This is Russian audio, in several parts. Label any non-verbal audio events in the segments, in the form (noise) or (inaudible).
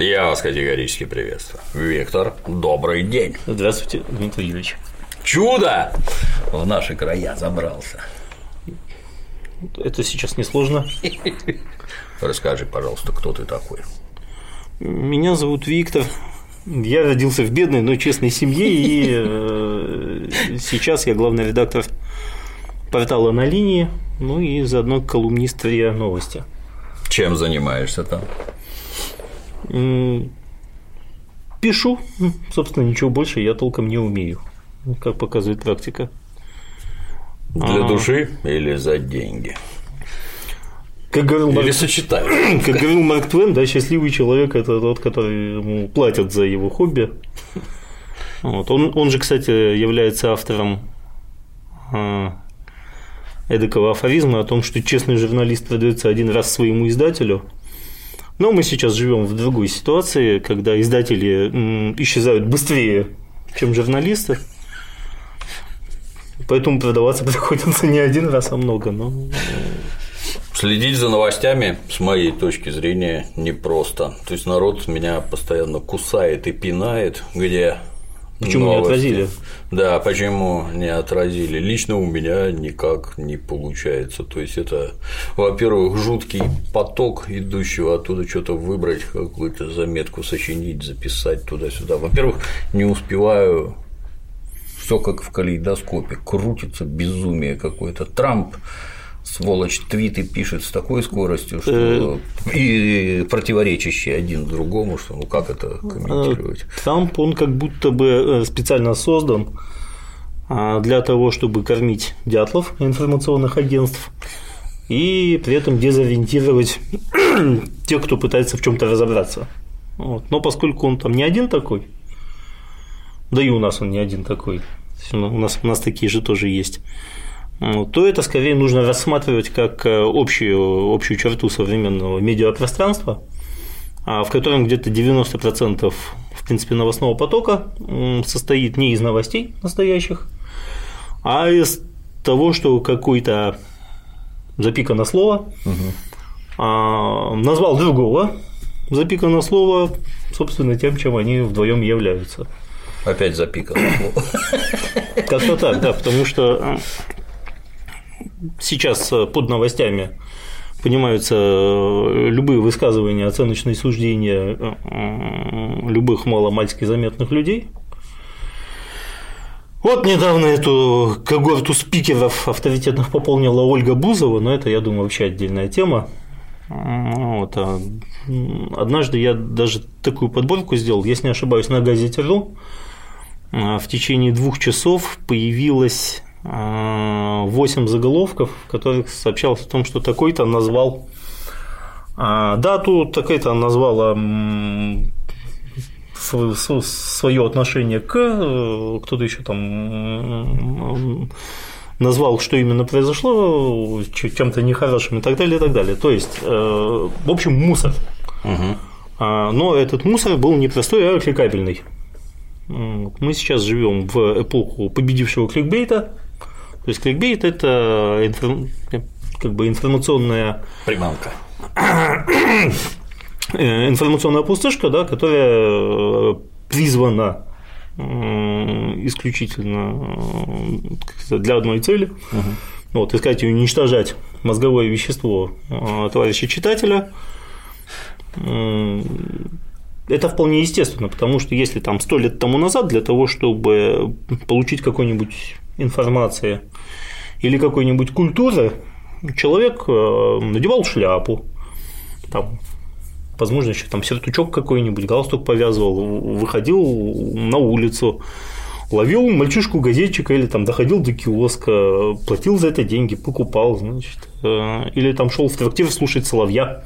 Я вас категорически приветствую. Виктор, добрый день. Здравствуйте, Дмитрий Юрьевич. Чудо в наши края забрался. Это сейчас несложно. Расскажи, пожалуйста, кто ты такой? Меня зовут Виктор. Я родился в бедной, но честной семье, и э, сейчас я главный редактор портала на линии, ну и заодно колумнист РИА Новости. Чем занимаешься там? Пишу, собственно, ничего больше я толком не умею, как показывает практика. Для а... души или за деньги? Как говорил, Или Марк... сочетать. (clears throat) как говорил Марк Твен, да, счастливый человек это тот, который ему платят за его хобби. Вот. Он, он же, кстати, является автором э, эдакого афоризма о том, что честный журналист продается один раз своему издателю. Но мы сейчас живем в другой ситуации, когда издатели исчезают быстрее, чем журналисты. Поэтому продаваться (laughs) приходится не один раз, а много. Но Следить за новостями, с моей точки зрения, непросто. То есть народ меня постоянно кусает и пинает, где Почему новости. не отразили? Да, почему не отразили? Лично у меня никак не получается. То есть это, во-первых, жуткий поток идущего оттуда что-то выбрать, какую-то заметку сочинить, записать туда-сюда. Во-первых, не успеваю все как в калейдоскопе, крутится безумие какое-то. Трамп сволочь твиты пишет с такой скоростью, что Э. и противоречащие один другому, что ну как это комментировать? Трамп, он как будто бы э, специально создан а, для того, чтобы кормить дятлов информационных агентств и при этом дезориентировать (clears throat) тех, кто пытается в чем-то разобраться. Вот. Но поскольку он там не один такой, да и у нас он не один такой, у нас, у нас такие же тоже есть, то это скорее нужно рассматривать как э, общую, общую черту современного медиапространства, а, в котором где-то 90% в принципе новостного потока состоит не из новостей настоящих, а из того, что какой-то запикано слово угу. назвал другого запикано слово, собственно, тем, чем они вдвоем являются. Опять запикано слово. Как-то так, да, потому что сейчас э, под новостями понимаются э, любые высказывания, оценочные суждения э, любых маломальски заметных людей. Вот недавно эту когорту спикеров авторитетных пополнила Ольга Бузова, но это, я думаю, вообще отдельная тема. Вот. А однажды я даже такую подборку сделал, если не ошибаюсь, на газете РУ. В течение двух часов появилась 8 заголовков, в которых сообщалось о том, что такой-то назвал дату, такой-то назвала свое отношение к, кто-то еще там назвал, что именно произошло, чем-то нехорошим и так далее, и так далее. То есть, в общем, мусор. Угу. Но этот мусор был не простой, а кликабельный. Мы сейчас живем в эпоху победившего кликбейта, то есть кликбейт – это информ... как бы информационная приманка, информационная пустышка, да, которая призвана исключительно для одной цели. Угу. Вот, искать и уничтожать мозговое вещество товарища читателя. Это вполне естественно, потому что если там сто лет тому назад для того, чтобы получить какой-нибудь информации или какой-нибудь культуры, человек э, надевал шляпу, там, возможно, еще там сертучок какой-нибудь, галстук повязывал, выходил на улицу, ловил мальчишку-газетчика или там доходил до киоска, платил за это деньги, покупал, значит, э, или там шел в трактир слушать соловья,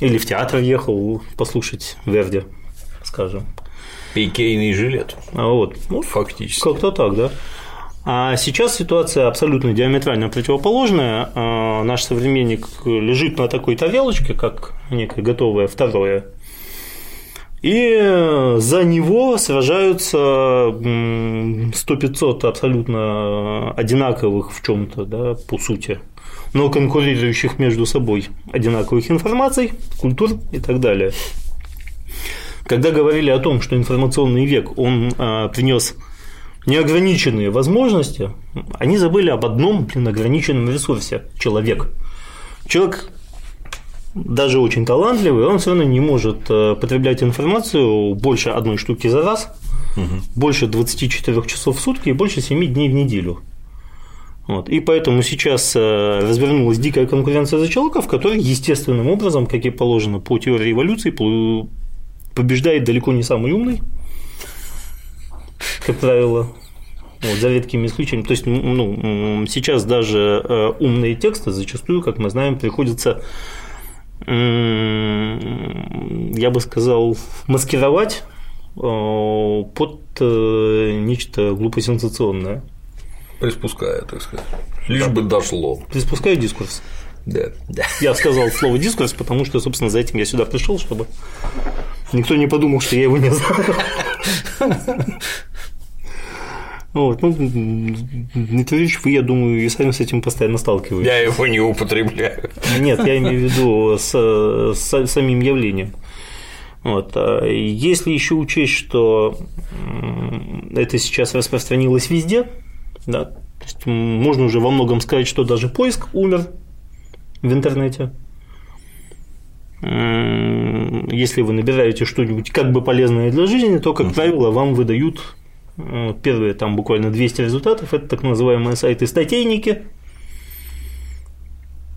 или в театр ехал послушать Верди, скажем. Пикейный жилет. А вот, ну, фактически. Как-то так, да. А сейчас ситуация абсолютно диаметрально противоположная. А, наш современник лежит на такой тарелочке, как некое готовое второе, и за него сражаются 100-500 абсолютно одинаковых в чем-то, да, по сути, но конкурирующих между собой одинаковых информаций, культур и так далее. когда говорили о том, что информационный век, он а, принес неограниченные возможности, они забыли об одном блин, ограниченном ресурсе – человек. Человек даже очень талантливый, он все равно не может э, потреблять информацию больше одной штуки за раз, угу. больше 24 часов в сутки и больше 7 дней в неделю. Вот. И поэтому сейчас э, развернулась дикая конкуренция за человека, в которой естественным образом, как и положено по теории эволюции, побеждает далеко не самый умный, как правило, вот, за редкими исключениями. То есть, ну, сейчас даже э, умные тексты зачастую, как мы знаем, приходится я бы сказал, маскировать э, под э, нечто глупосенсационное. Приспуская, так сказать. Лишь да. бы дошло. Приспускаю дискурс. Да, да. Я сказал слово дискурс, потому что, собственно, за этим я сюда пришел, чтобы никто не подумал, что я его не знаю. (laughs) Вот, ну, Дмитриевич, вы, я думаю, и сами с этим постоянно сталкиваетесь. Я его не употребляю. Нет, я имею в виду с, с самим явлением. Вот. А если еще учесть, что это сейчас распространилось везде, да, то есть можно уже во многом сказать, что даже поиск умер в интернете. Если вы набираете что-нибудь как бы полезное для жизни, то, как правило, вам выдают первые там буквально 200 результатов – это так называемые сайты-статейники,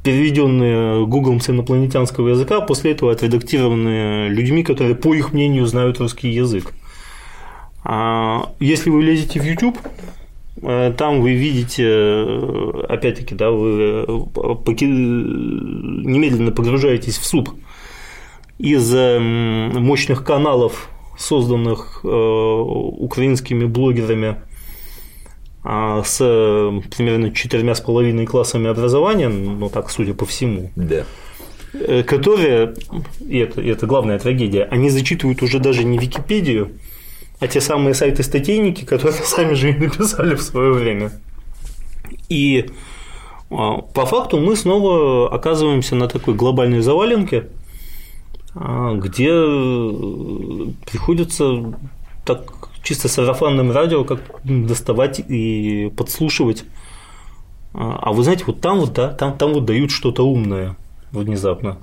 переведенные Google с инопланетянского языка, после этого отредактированные людьми, которые, по их мнению, знают русский язык. А если вы лезете в YouTube, э, там вы видите, э, опять-таки, да, вы немедленно погружаетесь в суп из мощных каналов созданных э, украинскими блогерами а, с примерно четырьмя с половиной классами образования, ну так, судя по всему, да. Э, которые, и это, и это главная трагедия, они зачитывают уже даже не Википедию, а те самые сайты-статейники, которые (laughs) сами же и написали в свое время. И а, по факту мы снова оказываемся на такой глобальной заваленке, где э, приходится так чисто сарафанным радио как доставать и подслушивать. А, а вы знаете, вот там вот, да, там, там вот дают что-то умное внезапно.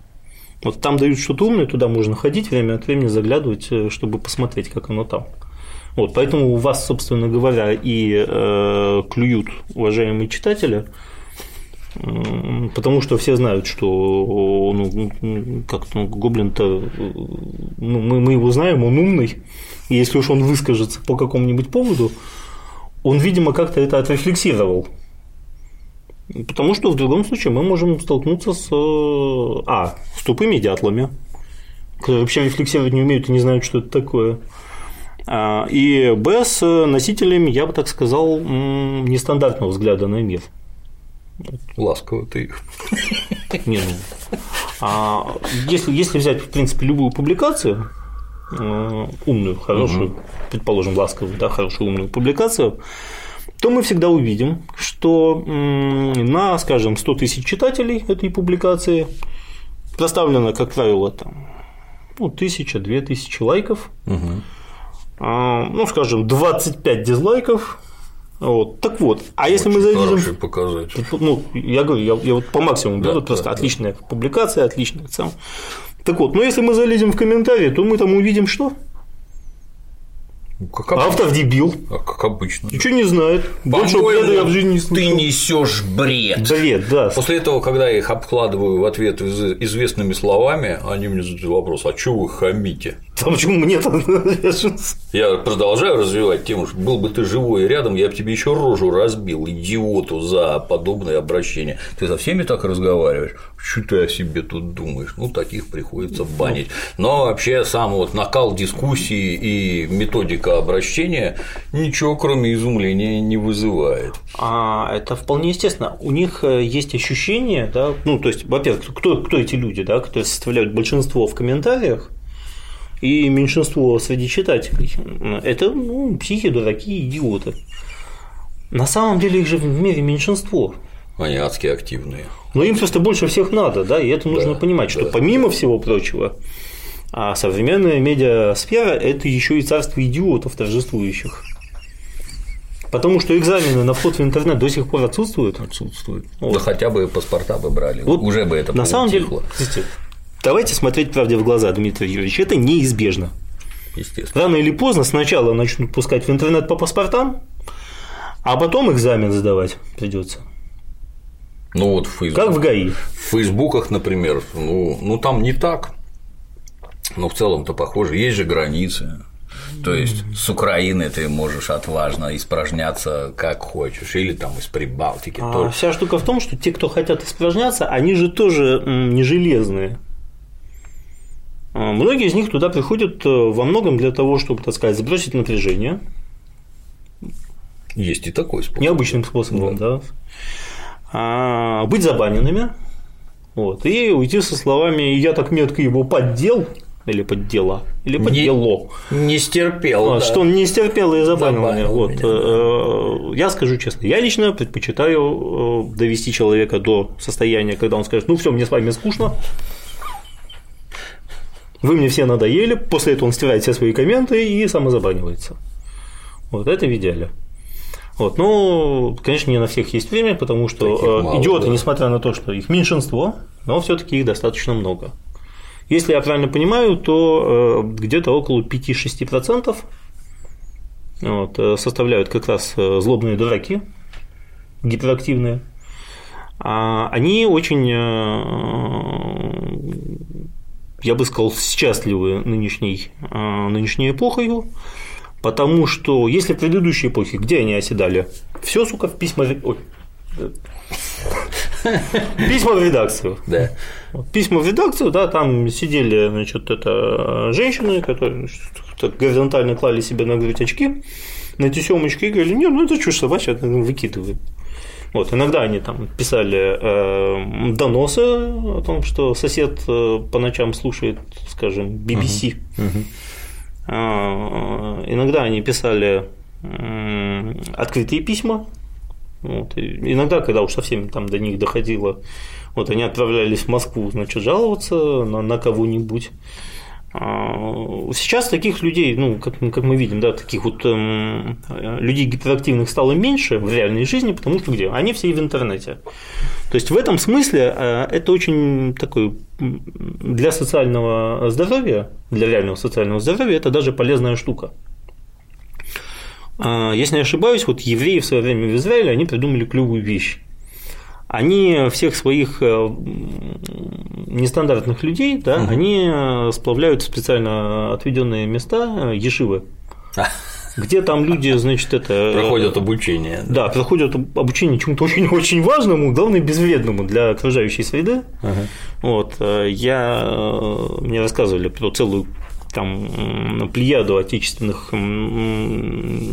Вот там дают что-то умное, туда можно ходить, время от времени заглядывать, э, чтобы посмотреть, как оно там. Вот, поэтому у вас, собственно говоря, и э, клюют уважаемые читатели, Потому что все знают, что ну, как ну, Гоблин-то, ну, мы, мы его знаем, он умный, и если уж он выскажется по какому-нибудь поводу, он, видимо, как-то это отрефлексировал. Потому что в другом случае мы можем столкнуться с, а, с тупыми дятлами, которые вообще рефлексировать не умеют и не знают, что это такое. А, и Б с носителями, я бы так сказал, нестандартного взгляда на мир – Ласково ты их. Не, ну. А если, если взять, в принципе, любую публикацию, э, умную, хорошую, угу. предположим, ласковую, да, хорошую умную публикацию, то мы всегда увидим, что на, скажем, 100 тысяч читателей этой публикации проставлено, как правило, там, ну, тысяча, две тысячи лайков, угу. ну, скажем, 25 дизлайков, вот. Так вот, а Очень если мы зайдем. показатель. Ну, я говорю, я, я вот по максимуму да, беру, да, просто да. отличная публикация, отличная сам. Так вот, но если мы залезем в комментарии, то мы там увидим что? Как Автор дебил. А как обычно. Ничего не знает. Больше бреда я в жизни не слышал. Ты несешь бред. Бред, да. После этого, когда я их обкладываю в ответ известными словами, они мне задают вопрос: а что вы хамите? (laughs) Почему мне то Я продолжаю развивать тему, что был бы ты живой рядом, я бы тебе еще рожу разбил, идиоту, за подобное обращение. Ты со всеми так разговариваешь? Что ты о себе тут думаешь? Ну, таких приходится банить. Но вообще сам вот накал дискуссии и методика обращения ничего, кроме изумления, не вызывает. А это вполне естественно. У них э, есть ощущение, да, ну, то есть, во-первых, кто, кто эти люди, да, которые составляют большинство в комментариях, и меньшинство среди читателей – это ну, психи, дураки, идиоты. На самом деле их же в мире меньшинство. Они адски активные. Но им просто больше всех надо, да, и это нужно да, понимать, что да. помимо всего прочего, А современная медиасфера – это еще и царство идиотов торжествующих. Потому что экзамены на вход в интернет до сих пор отсутствуют. Отсутствуют. Вот. Да хотя бы паспорта бы брали. Вот Уже бы это На самом деле, давайте смотреть правде в глаза, Дмитрий Юрьевич, это неизбежно. Естественно. Рано или поздно сначала начнут пускать в интернет по паспортам, а потом экзамен сдавать придется. Ну вот в Фейсбук. Как в ГАИ. В Фейсбуках, например, ну, ну там не так. Но в целом-то похоже. Есть же границы. То есть с Украины ты можешь отважно испражняться как хочешь, или там из Прибалтики. А тоже. Вся штука в том, что те, кто хотят испражняться, они же тоже не железные. А многие из них туда приходят э, во многом для того, чтобы, так сказать, сбросить напряжение. Есть и такой способ. Необычным способом, да. да. А, быть забаненными. Вот, и уйти со словами «я так метко его поддел», или поддела, или поддело. Не, не стерпел. А, да. Что он не стерпел и забанил, забанил меня. Вот. Меня, да. Я скажу честно, я лично предпочитаю э, довести человека до состояния, когда он скажет, ну все, мне с вами скучно, вы мне все надоели, после этого он стирает все свои комменты и самозабанивается. Вот это в идеале. Вот, ну, конечно, не на всех есть время, потому что э, мало, идиоты, да. несмотря на то, что их меньшинство, но все-таки их достаточно много. Если я правильно понимаю, то э, где-то около 5-6% вот, э, составляют как раз злобные дураки, гиперактивные. А они очень, я бы сказал, счастливы нынешней, нынешней эпохой, потому что если в предыдущей эпохе, где они оседали? Все, сука, в письма... Ой, (laughs) Письма в редакцию. Да. Письма в редакцию, да, там сидели, значит, это женщины, которые значит, горизонтально клали себе на грудь очки, на тесемочки и говорили, нет, ну это чушь собачья, выкидываем. Вот, иногда они там писали э, доносы о том, что сосед э, по ночам слушает, скажем, BBC. Uh-huh. Uh-huh. Э, иногда они писали э, открытые письма, вот. Иногда, когда уж совсем там до них доходило, вот они отправлялись в Москву, значит, жаловаться на, на кого-нибудь. А, сейчас таких людей, ну, как, как мы видим, да, таких вот эм, людей гиперактивных стало меньше в реальной жизни, потому что где? Они все в интернете. То есть в этом смысле э, это очень такой для социального здоровья, для реального социального здоровья, это даже полезная штука. А, если не ошибаюсь, вот евреи в свое время в Израиле, они придумали клевую вещь. Они всех своих э, нестандартных людей, да, угу. они э, сплавляют в специально отведенные места э, ешивы где там люди, значит, это… Проходят обучение. Да, да проходят обучение чему-то очень-очень важному, главное, безвредному для окружающей среды. Ага. Вот, я, мне рассказывали про целую там плеяду отечественных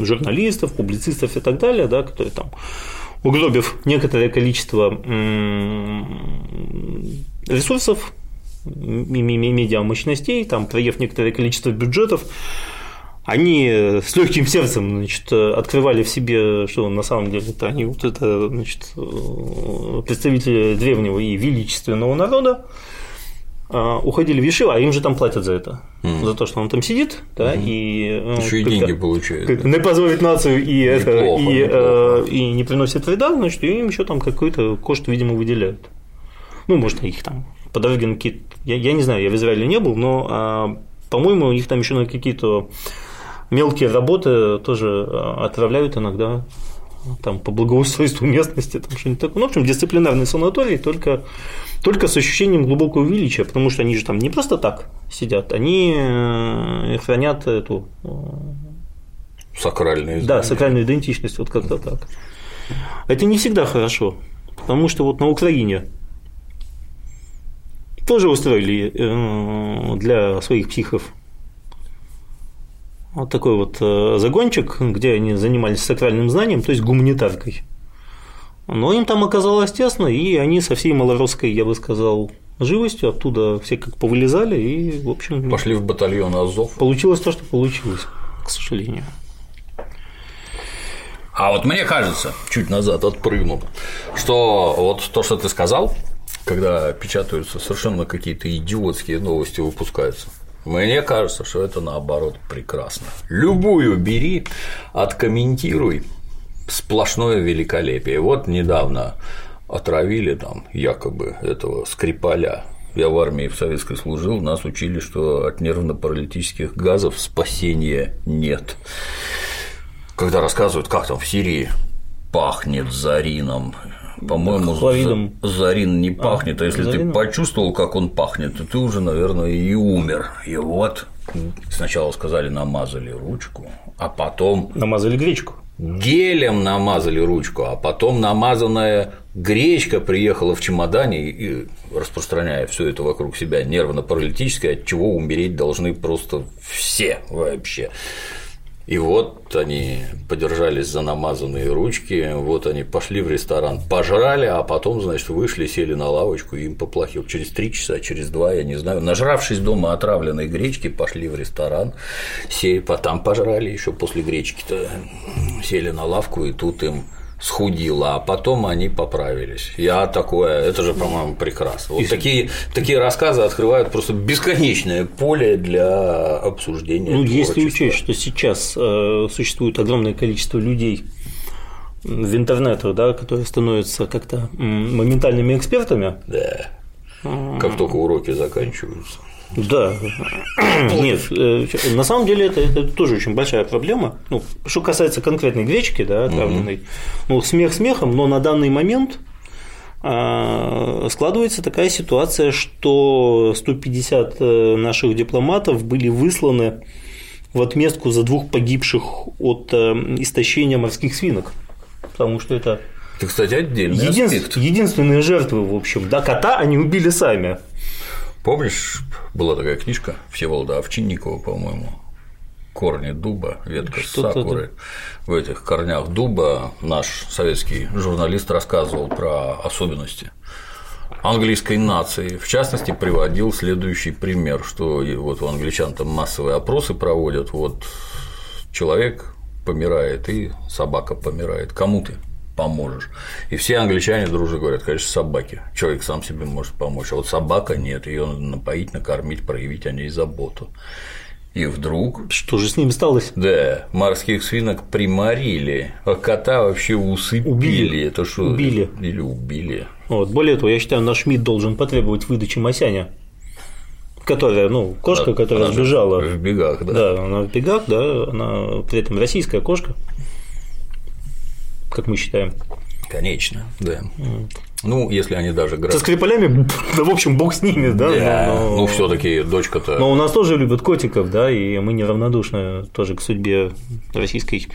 журналистов, публицистов и так далее, да, которые там угробив некоторое количество ресурсов, медиамощностей, там, проев некоторое количество бюджетов, они с легким сердцем значит, открывали в себе, что на самом деле это они вот это значит, представители древнего и величественного народа, уходили в Ешиву, а им же там платят за это, mm. за то, что он там сидит, да, mm. и ну, еще и деньги получает. Не позволит нацию и это и, неплохо. и не приносит вреда, значит, им еще там какой-то кошт, видимо, выделяют. Ну, может, их там по дороге на какие-то. Я, я не знаю, я в Израиле не был, но а, по-моему, их там еще на какие-то мелкие работы тоже а, отправляют иногда там по благоустройству (laughs) местности, там что-нибудь такое. Ну, в общем, дисциплинарный санаторий, только только с ощущением глубокого величия, потому что они же там не просто так сидят, они э, хранят эту э, сакральную да, сакральную идентичность, вот как-то так. Это не всегда хорошо, потому что вот на Украине тоже устроили э, для своих психов вот такой вот загончик, где они занимались сакральным знанием, то есть гуманитаркой. Но им там оказалось тесно, и они со всей малоросской, я бы сказал, живостью оттуда все как повылезали и, в общем… Пошли в батальон Азов. Получилось то, что получилось, к сожалению. А вот мне кажется, чуть назад отпрыгну, что вот то, что ты сказал, когда печатаются совершенно какие-то идиотские новости выпускаются, Мне кажется, что это наоборот прекрасно. Любую бери, откомментируй, сплошное великолепие. Вот недавно отравили там якобы этого Скрипаля. Я в армии в советской служил, нас учили, что от нервно-паралитических газов спасения нет. Когда рассказывают, как там в Сирии пахнет зарином, по-моему, Хлоридом. зарин не пахнет, а, если зарином? ты почувствовал, как он пахнет, то ты уже, наверное, и умер. И вот сначала сказали, намазали ручку, а потом Намазали гречку. Гелем намазали ручку, а потом намазанная гречка приехала в чемодане и распространяя все это вокруг себя нервно-паралитическое, от чего умереть должны просто все вообще. И вот они подержались за намазанные ручки, вот они пошли в ресторан, пожрали, а потом, значит, вышли, сели на лавочку, и им поплохело. Через три часа, через два, я не знаю, нажравшись дома отравленной гречки, пошли в ресторан, сели, потом пожрали еще после гречки-то, сели на лавку, и тут им схудило, а потом они поправились. Я такое, это же, по-моему, прекрасно. Вот такие, такие рассказы открывают просто бесконечное поле для обсуждения. Ну, если творчества. учесть, что сейчас э, существует огромное количество людей в интернетах, да, которые становятся как-то моментальными экспертами. Да. Как только уроки заканчиваются. Да. (clears throat) Нет, э, на самом деле это, это тоже очень большая проблема. Ну, что касается конкретной гречки, да, отравленной, ну, смех смехом, но на данный момент а, складывается такая ситуация, что 150 э, наших дипломатов были высланы в отместку за двух погибших от э, истощения морских свинок. Потому что это Это, кстати, отдельный аспект. единственные жертвы, в общем. Да, кота они убили сами. Помнишь, была такая книжка Всеволода Овчинникова, по-моему, корни дуба, ветка Что-то сакуры. В этих корнях дуба наш советский журналист рассказывал про особенности английской нации. В частности, приводил следующий пример, что вот у англичан там массовые опросы проводят, вот человек помирает и собака помирает. Кому ты поможешь? И все англичане дружно говорят, конечно, собаке. Человек сам себе может помочь, а вот собака нет, ее надо напоить, накормить, проявить о ней заботу. И вдруг Что же с ними сталось? да, морских свинок приморили, а кота вообще усыпили. Убили. Это что? Убили. Или убили. Вот. Более того, я считаю, наш МИД должен потребовать выдачи Масяня, которая, ну, кошка, которая Она сбежала. В бегах, да. Да, она в бегах, да, она при этом российская кошка, как мы считаем. Конечно, да. Ну, если они даже Со граждане. Скрипалями, (laughs) да, в общем, бог с ними, да. Да, но- ну все-таки дочка-то. Но у нас тоже любят котиков, да, и мы неравнодушны тоже к судьбе российской.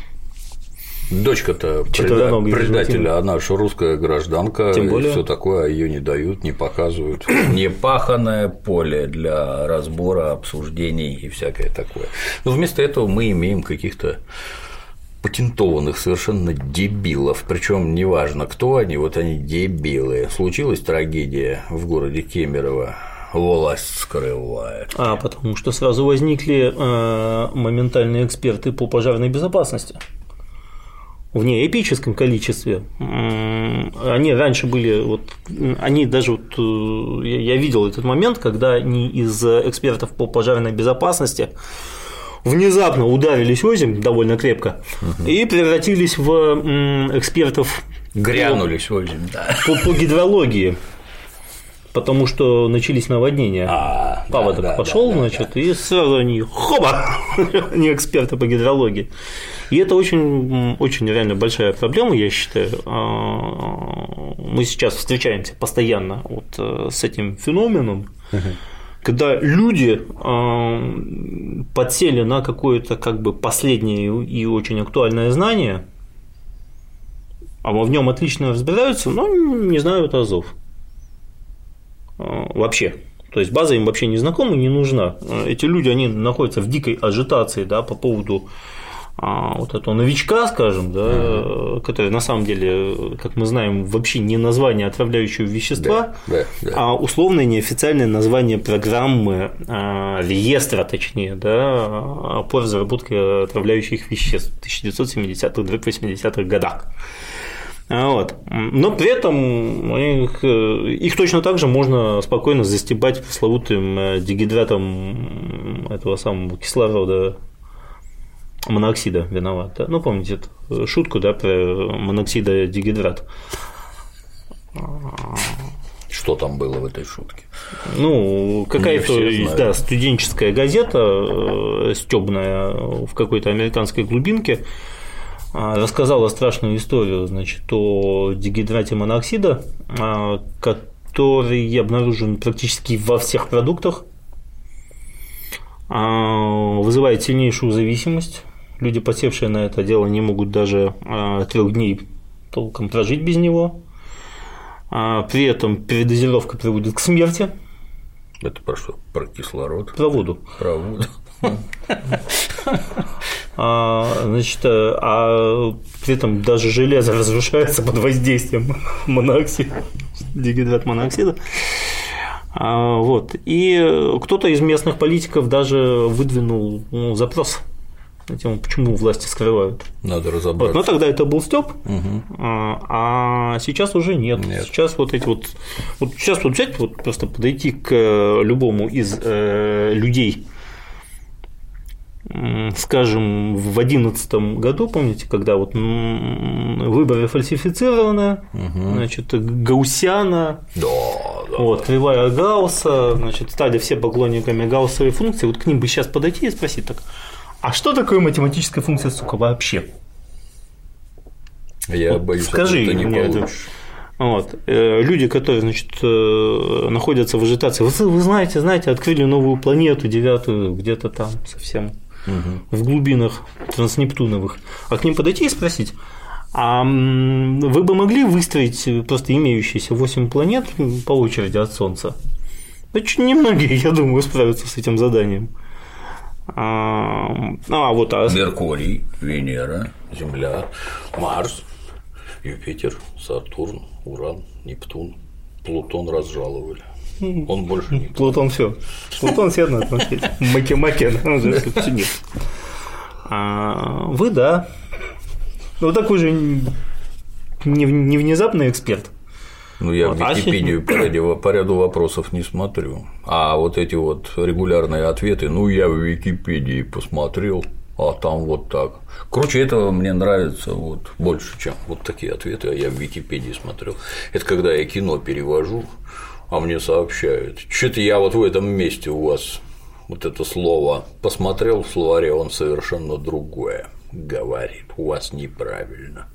Дочка-то преда- предателя, она же русская гражданка, Тем и более. все такое, а ее не дают, не показывают. (clears throat) Непаханное поле для разбора, обсуждений и всякое такое. Но вместо этого мы имеем каких-то патентованных совершенно дебилов, причем неважно, кто они, вот они дебилы. Случилась трагедия в городе Кемерово, власть скрывает. А потому что сразу возникли э, моментальные эксперты по пожарной безопасности. В неэпическом количестве. Они раньше были, вот, они даже вот, э, я видел этот момент, когда они из экспертов по пожарной безопасности внезапно ударились озим довольно крепко и превратились в м, экспертов Грянулись озим, да. по, по гидрологии, потому что начались наводнения. А, да, Паводок да, пошел, да, да, значит, и сразу они хоба, (laughs) они эксперты по гидрологии. И это очень, очень реально большая проблема, я считаю. А, Мы сейчас встречаемся постоянно вот э, с этим феноменом, когда люди а, подсели на какое-то как бы последнее и очень актуальное знание, а в нем отлично разбираются, но не знают азов. А, Вообще. То есть база им вообще не знакома, не нужна. А, Эти люди, они находятся в дикой ажитации да, по поводу а, вот этого новичка, скажем, да, который на самом деле, как мы знаем, вообще не название отравляющего вещества, Да, да, да. а условное неофициальное название программы а, реестра, точнее, да, по разработке отравляющих веществ в 1970-80-х годах. Вот. Но при этом их, их точно так же можно спокойно застебать пресловутым э, дегидратом этого самого кислорода моноксида виноват. Да? Ну, помните эту шутку, да, про моноксида дегидрат. (laughs) Что там было в этой шутке? Ну, какая-то да, студенческая газета стебная в какой-то американской глубинке а, рассказала страшную историю значит, о дегидрате моноксида, а, который обнаружен практически во всех продуктах, а, вызывает сильнейшую зависимость. Люди, посевшие на это дело, не могут даже трех дней толком прожить без него. При этом передозировка приводит к смерти. Это про что? Про кислород? Про воду. Про воду. А, значит, э, а при этом даже железо разрушается под воздействием моноксида, дегидрат моноксида. А, вот. И кто-то из местных политиков даже выдвинул ну, запрос на тему, почему власти скрывают. Надо разобраться. Вот. Но тогда это был Степ, угу. а сейчас уже нет. нет. Сейчас вот эти вот. Вот сейчас вот взять, вот просто подойти к любому из э, людей, скажем, в 2011 году, помните, когда вот выборы фальсифицированы, угу. значит, Гаусяна, да, да, вот, кривая Гаусса, значит, стали все поклонниками Гауссовой функции, вот к ним бы сейчас подойти и спросить так, а что такое математическая функция, сука, вообще? Я вот боюсь, скажи это не мне это. Вот. Э, люди, которые значит, э, находятся в ажитации, вы, вы знаете, знаете, открыли новую планету, девятую, где-то там совсем угу. в глубинах транснептуновых, а к ним подойти и спросить, а вы бы могли выстроить просто имеющиеся 8 планет по очереди от Солнца? Очень немногие, я думаю, справятся с этим заданием. А, а вот а... Меркурий, Венера, Земля, Марс, Юпитер, Сатурн, Уран, Нептун, Плутон разжаловали. Он больше не. Плутон все. Плутон все надо смотреть. Маки-маки, нет. А вы да. Ну такой же не, не внезапный эксперт. Ну, я вот. в а Википедию по ряду, по ряду вопросов не смотрю. А вот эти вот регулярные ответы, ну, я в Википедии посмотрел, а там вот так. Короче, этого мне нравится вот больше, чем вот такие ответы, а я в Википедии смотрел. Это когда я кино перевожу, а мне сообщают. Что-то я вот в этом месте у вас вот это слово посмотрел в словаре, он совершенно другое говорит. У вас неправильно.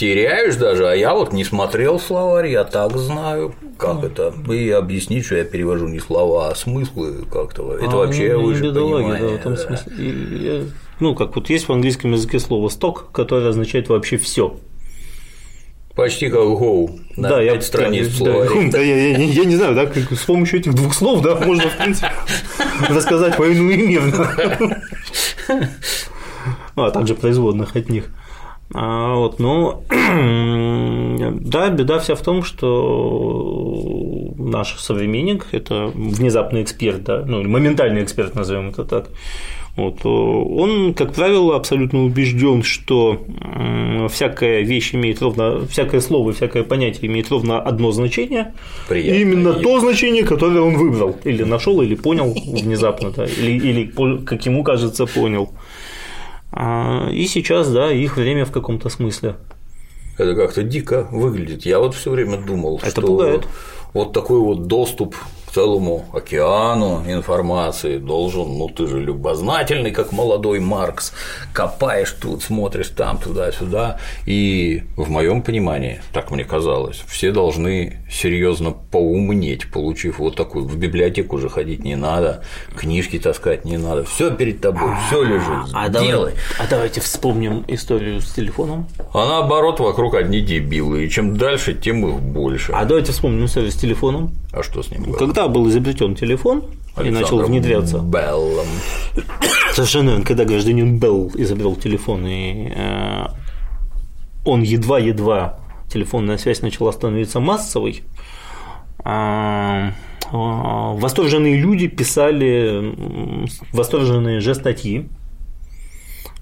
Теряешь даже, а я вот не смотрел словарь, я так знаю, как ну, это. И объяснить, что я перевожу не слова, а смыслы как-то. Это а, вообще ну, выше понимания. Да, в этом да. смысле. Ну, как вот есть в английском языке слово сток, которое означает вообще все. Почти как Go да, 5 я, страниц да, в словаре. Да, я, я, я, я не знаю, да, как с помощью этих двух слов, да, можно, в принципе, (laughs) рассказать войну и мир. А также производных от них. А, вот, но (clears throat) да, беда вся в том, что наш современник – это внезапный эксперт, да, ну, моментальный эксперт, назовем это так, вот. Он, как правило, абсолютно убежден, что всякая вещь имеет ровно, всякое слово, всякое понятие имеет ровно одно значение, Приятно. именно и... то значение, которое он выбрал, или нашел, или понял внезапно, да, или, или, как ему кажется, понял. А, и сейчас, да, их время в каком-то смысле. Это как-то дико выглядит. Я вот все время думал, Это что пугает. вот такой вот доступ целому океану информации должен, ну ты же любознательный, как молодой Маркс, копаешь тут, смотришь там, туда-сюда, и в моем понимании, так мне казалось, все должны серьезно поумнеть, получив вот такую, в библиотеку уже ходить не надо, книжки таскать не надо, все перед тобой, все лежит, а делай. Давай, а давайте вспомним историю с телефоном. А наоборот, вокруг одни дебилы, и чем дальше, тем их больше. А давайте вспомним историю с телефоном. А что с ним было? Когда был изобретен телефон Александр и начал внедряться. Беллом. Совершенно верно, когда гражданин Белл изобрел телефон, и э, он едва-едва телефонная связь начала становиться массовой, а, восторженные люди писали восторженные же статьи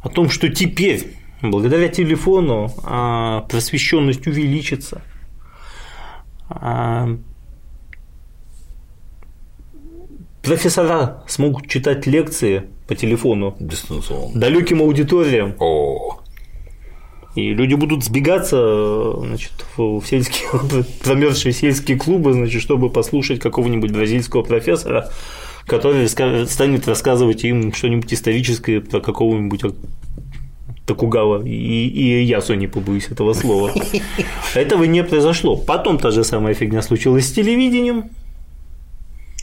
о том, что теперь благодаря телефону а, просвещенность увеличится. А, профессора смогут читать лекции по телефону Дистанционно. далеким аудиториям. О, И люди будут сбегаться значит, в сельские, (laughs) промерзшие сельские клубы, значит, чтобы послушать какого-нибудь бразильского профессора, который станет рассказывать им что-нибудь историческое про какого-нибудь Токугава и, и Ясу, не побоюсь этого слова. (laughs) Этого не произошло. Потом та же самая фигня случилась с телевидением.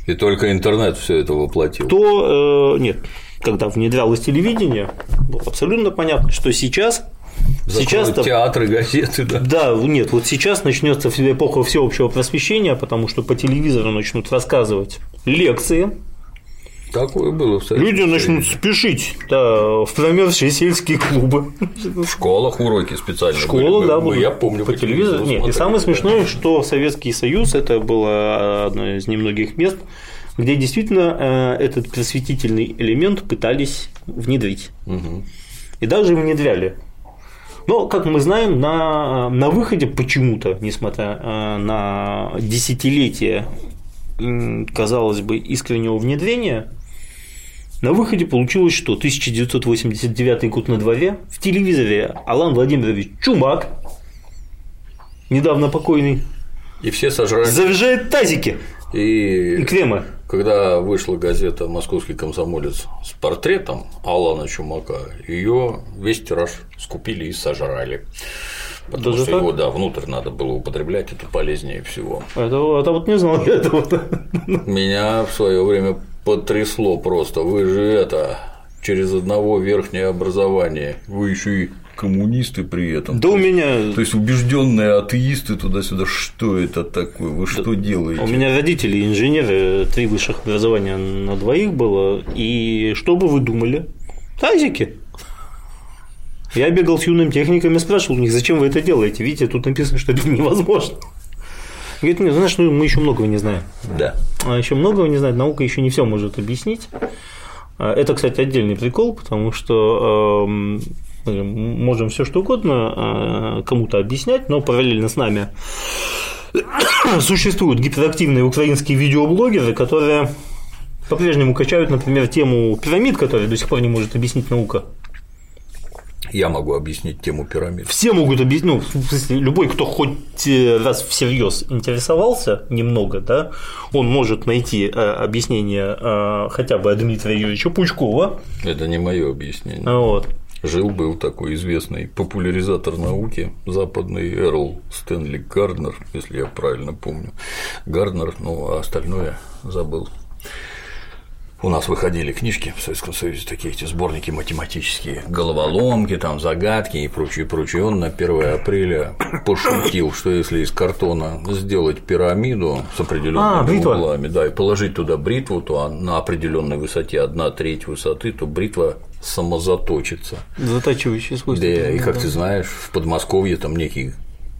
И только интернет все это воплотил. То, э, нет, когда внедрялось телевидение, было абсолютно понятно, что сейчас Сейчас театры, газеты, да. Да, нет, вот сейчас начнется эпоха всеобщего просвещения, потому что по телевизору начнут рассказывать лекции, Такое было в люди начнут спешить да, в промерзшие сельские клубы. В школах уроки специально были. да, Мы- были. Я помню, по телевизору. Нет, и смотрели, самое да. смешное, что Советский Союз это было одно из немногих мест, где действительно э, этот просветительный элемент пытались внедрить. Мгм. И даже внедряли. Но, как мы знаем, на, на выходе почему-то, несмотря э, на десятилетия, казалось бы, искреннего внедрения, на выходе получилось, что 1989 год на дворе, в телевизоре Алан Владимирович Чумак, недавно покойный, И все сожрали. заряжает тазики и И кремы. когда вышла газета «Московский комсомолец» с портретом Алана Чумака, ее весь тираж скупили и сожрали. Потому Даже что так? его, да, внутрь надо было употреблять, это полезнее всего. Это, это вот не знал я этого. Меня в свое время потрясло просто. Вы же это через одного верхнее образование. Вы еще и коммунисты при этом. Да у меня То есть убежденные атеисты туда-сюда, что это такое? Вы что делаете? У меня родители инженеры, три высших образования на двоих было. И что бы вы думали? Тазики. Я бегал с юным техниками, спрашивал у них, зачем вы это делаете? Видите, тут написано, что это невозможно. Говорит, нет, знаешь, ну, мы еще многого не знаем. Да. А еще многого не знает, наука еще не все может объяснить. А, Это, кстати, отдельный прикол, потому что эм, мы можем все что угодно э, кому-то объяснять, но параллельно с нами (coughs) существуют гиперактивные украинские видеоблогеры, которые по-прежнему качают, например, тему пирамид, которые до сих пор не может объяснить наука. Я могу объяснить тему пирамид. Все могут объяснить, ну, в смысле, любой, кто хоть э, раз всерьез интересовался немного, да, он может найти э, объяснение э, хотя бы Дмитрия Юрьевича Пучкова. Это не мое объяснение. Вот. Жил-был такой известный популяризатор науки, западный Эрл Стэнли Гарднер, если я правильно помню. Гарднер, ну а остальное забыл. У нас выходили книжки в Советском Союзе, такие эти сборники математические, головоломки, там загадки и прочее, прочее. Он на 1 апреля пошутил, что если из картона сделать пирамиду с определенными А, бритва. углами, да, и положить туда бритву, то на определенной высоте, одна треть высоты, то бритва самозаточится. Затачивающие свойства. Да, и как ты знаешь, в Подмосковье там некий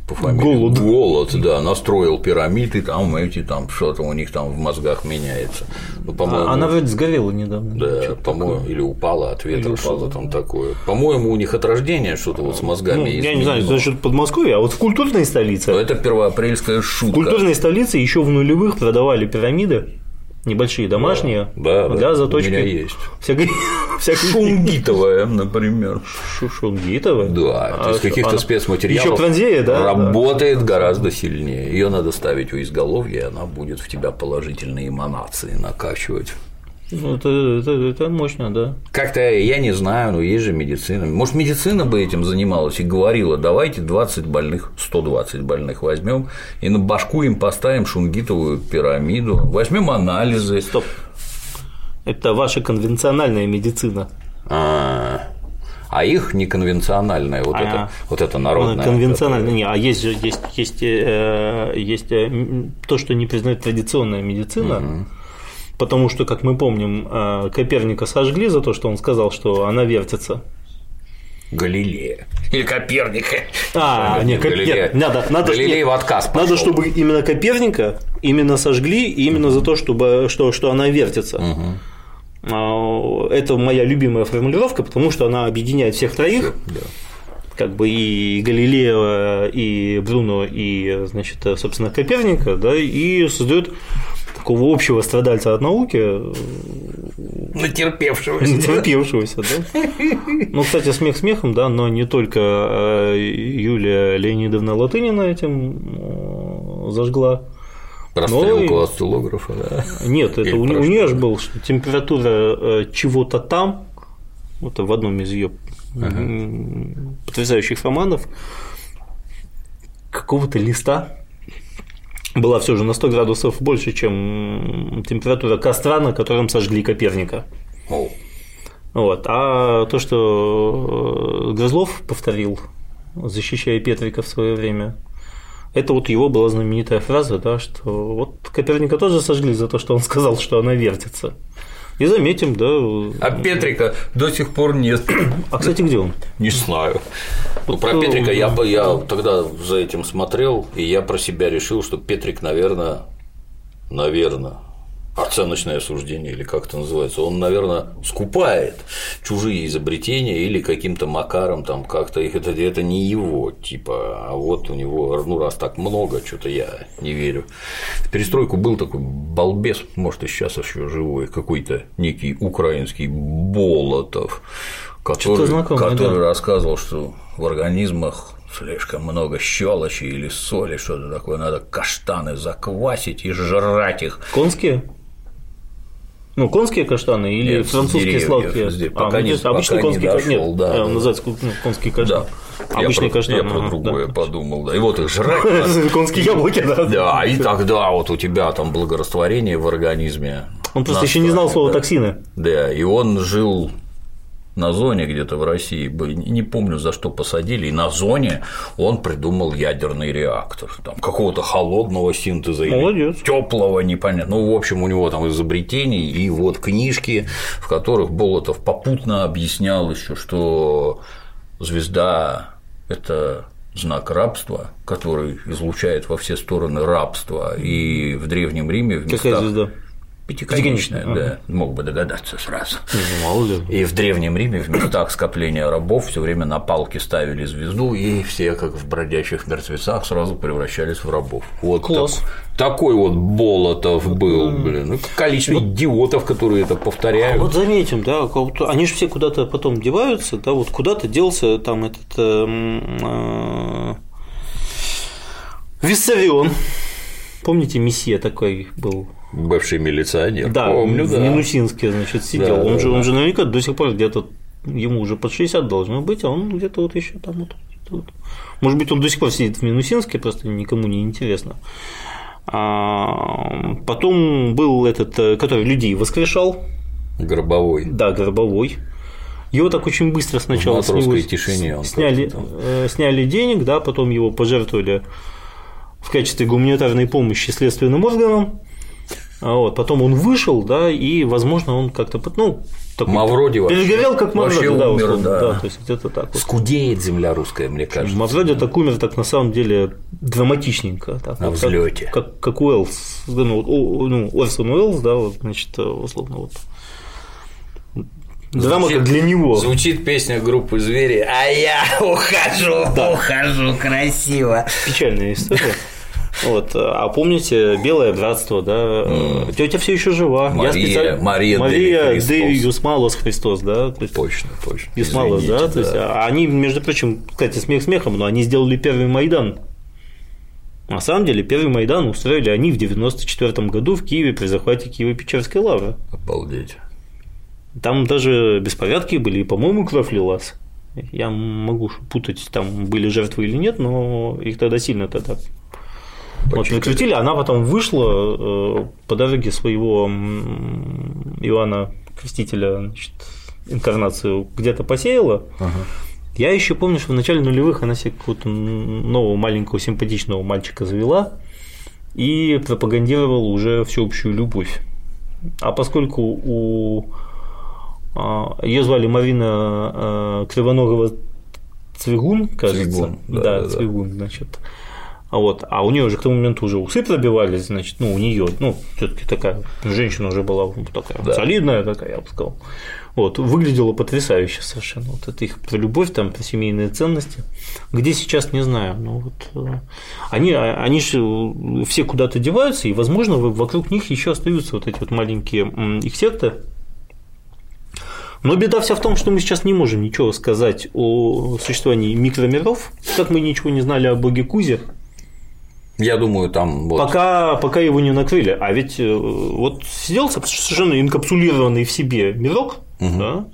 по фамилии Голод. Голод, да, настроил пирамиды, там эти, там что-то у них там в мозгах меняется. Ну, по-моему, А, Она вроде сгорела недавно. да, по-моему, или упала от ветра, Или упала, там такое. По-моему, у них от рождения что-то вот с мозгами Ну, я не знаю, насчет Подмосковья, а вот в культурной столице. Но это первоапрельская В шутка. культурной столице еще в нулевых продавали пирамиды небольшие, домашние, Да, да, для у заточки. меня есть. Всякой, (laughs) всякой Шунгитовая, например. Шушунгитова. Да, то есть каких-то спецматериалов Еще пронзея, да? работает гораздо сильнее. Ее надо ставить у изголовья, и она будет в тебя положительные эманации накачивать. Ну, это, это, это мощно, да. Как-то я не знаю, но есть же медицина. Может, медицина бы этим занималась и говорила, давайте 20 больных, 120 больных возьмем и на башку им поставим шунгитовую пирамиду, возьмем анализы. Стоп. Это ваша конвенциональная медицина. А, а их неконвенциональная, вот, А. это, вот это народная. Конвенциональная. Не, а есть же есть, есть, э, есть э, то, что не признает традиционная медицина. Потому что, как мы помним, э, Коперника сожгли за то, что он сказал, что она вертится. Галилея. Или Коперника. А, Нет, Галилея. нет, надо, надо, Галилей нет, в отказ надо, пошёл. чтобы именно Коперника именно сожгли, именно за то, чтобы, что, что она вертится. А, Это моя любимая формулировка, потому что она объединяет всех троих. Да. как бы и Галилео, и Бруно, и, значит, собственно, Коперника, да, и создает такого общего страдальца от науки. Натерпевшегося. Натерпевшегося, да. Ну, кстати, смех смехом, да, но не только э, Юлия Леонидовна Латынина этим э, зажгла. Расстрелку ну, осциллографа, да. Нет, это у, у нее же был, что температура э, чего-то там, вот в одном из ее ага. потрясающих романов, какого-то листа была все же на 100 градусов больше, чем температура костра, на котором сожгли Коперника. Вот. А то, что э, Грызлов повторил, защищая Петрика в свое время, это вот его была знаменитая фраза, да, что вот Коперника тоже сожгли за то, что он сказал, что она вертится. И заметим, да. А Петрика до сих пор нет. (clears throat) А, кстати, где он? Не знаю. Ну, про Петрика я бы я тогда за этим смотрел, и я про себя решил, что Петрик, наверное, наверное, оценочное суждение, или как это называется, он, наверное, скупает чужие изобретения или каким-то макаром там как-то их это, это не его, типа, а вот у него, ну раз так много, что-то я не верю. В перестройку был такой балбес, может и сейчас еще живой, какой-то некий украинский Болотов, который, знакомое, который да. рассказывал, что в организмах слишком много щелочи или соли, что-то такое, надо каштаны заквасить и жрать их. Конские? Ну, конские каштаны или нет, французские сладкие? Здесь, а, пока нет, обычный конский каштан. Нет, да, он называется ну, конский каштан. Да. Обычный я каштан. Я про другое да. подумал, да. И вот их жрать. (laughs) Конские яблоки, да. Да, и тогда вот у тебя там благорастворение в организме. Он просто еще не знал слова токсины. Да, и он жил на зоне где-то в России, не помню за что посадили, и на зоне он придумал ядерный реактор, там какого-то холодного синтеза Молодец. теплого, непонятно. Ну, в общем, у него там изобретений и вот книжки, в которых Болотов попутно объяснял еще, что звезда это знак рабства, который излучает во все стороны рабство, и в Древнем Риме в местах… Какая звезда? Пятиконечная, ага. да, мог бы догадаться сразу. Ну, мало ли. И в Древнем Риме в местах скопления рабов все время на палки ставили звезду, и все, как в бродячих мертвецах, сразу превращались в рабов. Вот Класс. Так, такой вот Болотов был, блин. Ну, количество вот, идиотов, которые это повторяют. Вот заметим, да, они же все куда-то потом деваются, да, вот куда-то делся там этот э, э, Виссарион. Помните, месье такой был Бывший милиционер. Да, помню, в да. Минусинске, значит, сидел. Да, он, да, же, да. он же наверняка до сих пор где-то ему уже под 60 должно быть, а он где-то вот еще там вот, вот. Может быть, он до сих пор сидит в Минусинске, просто никому не интересно. А потом был этот, э, который людей воскрешал. Гробовой. Да, Гробовой. Его так очень быстро сначала с него тишине сняли, э, сняли денег, да, потом его пожертвовали в качестве гуманитарной помощи следственным органам. А вот, потом он вышел, да, и, возможно, он как-то, ну, такой, Мавроди перегорел, как Мавроди, да, умер, да. да, то есть где-то так. Вот. Скудеет земля русская, мне кажется. Мавроди так умер, так на самом деле драматичненько, так, на вот, взлете. Как, как, как Уэллс, ну, ну, Орсон Уэллс, да, вот, значит, условно, вот Драма звучит, для него. Звучит песня группы Звери, а я (laughs) ухожу, да. ухожу красиво. Печальная история. Вот. А помните Белое братство, да? Mm. Тетя все еще жива. Мария, Я специально... Мария, Мария Де Юсмалос Христос, да? То есть... Точно, точно. Юсмалос, Извините, да? То есть, да. они, между прочим, кстати, смех смехом, но они сделали первый Майдан. На самом деле, первый Майдан устроили они в 94 году в Киеве при захвате Киево-Печерской лавры. Обалдеть. Там даже беспорядки были, и, по-моему, кровь лилась. Я могу путать, там были жертвы или нет, но их тогда сильно тогда вот прикрутили, она потом вышла э, по дороге своего Иоанна Крестителя, значит, инкарнацию где-то посеяла. Ага. Я еще помню, что в начале нулевых она себе какого-то нового маленького симпатичного мальчика завела и пропагандировала уже всеобщую любовь. А поскольку у а, ее звали Марина э, Кривоногова Цвигун, кажется. Цвигун, да, да, да, Цвигун, значит. Вот, а у нее уже к тому моменту уже усы пробивались, значит, ну, у нее, ну, все-таки такая женщина уже была такая Да. солидная, такая, я бы сказал. Вот, выглядела потрясающе совершенно. Вот это их про любовь, там, про семейные ценности. Где сейчас, не знаю. Но вот, э, они, они же э, все куда-то деваются, и, возможно, вокруг них еще остаются вот эти вот маленькие их секты. Но беда вся в том, что мы сейчас не можем ничего сказать о существовании микромиров, как мы ничего не знали о боге Кузе, Я думаю, там вот пока, пока его не накрыли. А ведь э, вот сидел совершенно инкапсулированный в себе мирок, да,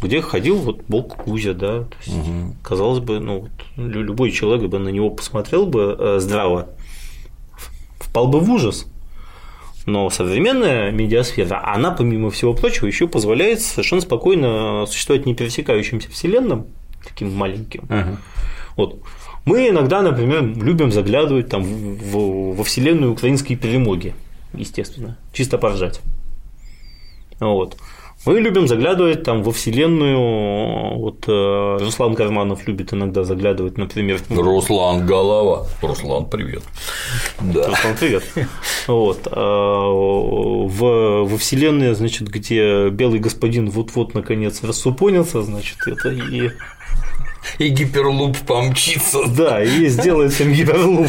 где ходил вот бог Кузя, да. То есть, казалось бы, ну, вот, лю- любой человек бы на него посмотрел бы э, здраво, впал бы в ужас. Но современная медиасфера, она, помимо всего прочего, еще позволяет совершенно спокойно существовать непересекающимся вселенным, таким маленьким. Ага. Вот. Мы иногда, например, любим заглядывать там в- во вселенную украинской перемоги, естественно, чисто поржать. Вот. Мы любим заглядывать там во вселенную, вот э, Руслан Карманов любит иногда заглядывать, например, Руслан Голова. Руслан, привет. Да. Руслан, привет. Вот. а, В, во вселенной, значит, где белый господин вот-вот наконец рассупонился, значит, это и И гиперлуп помчится. Да, и сделает всем гиперлуп.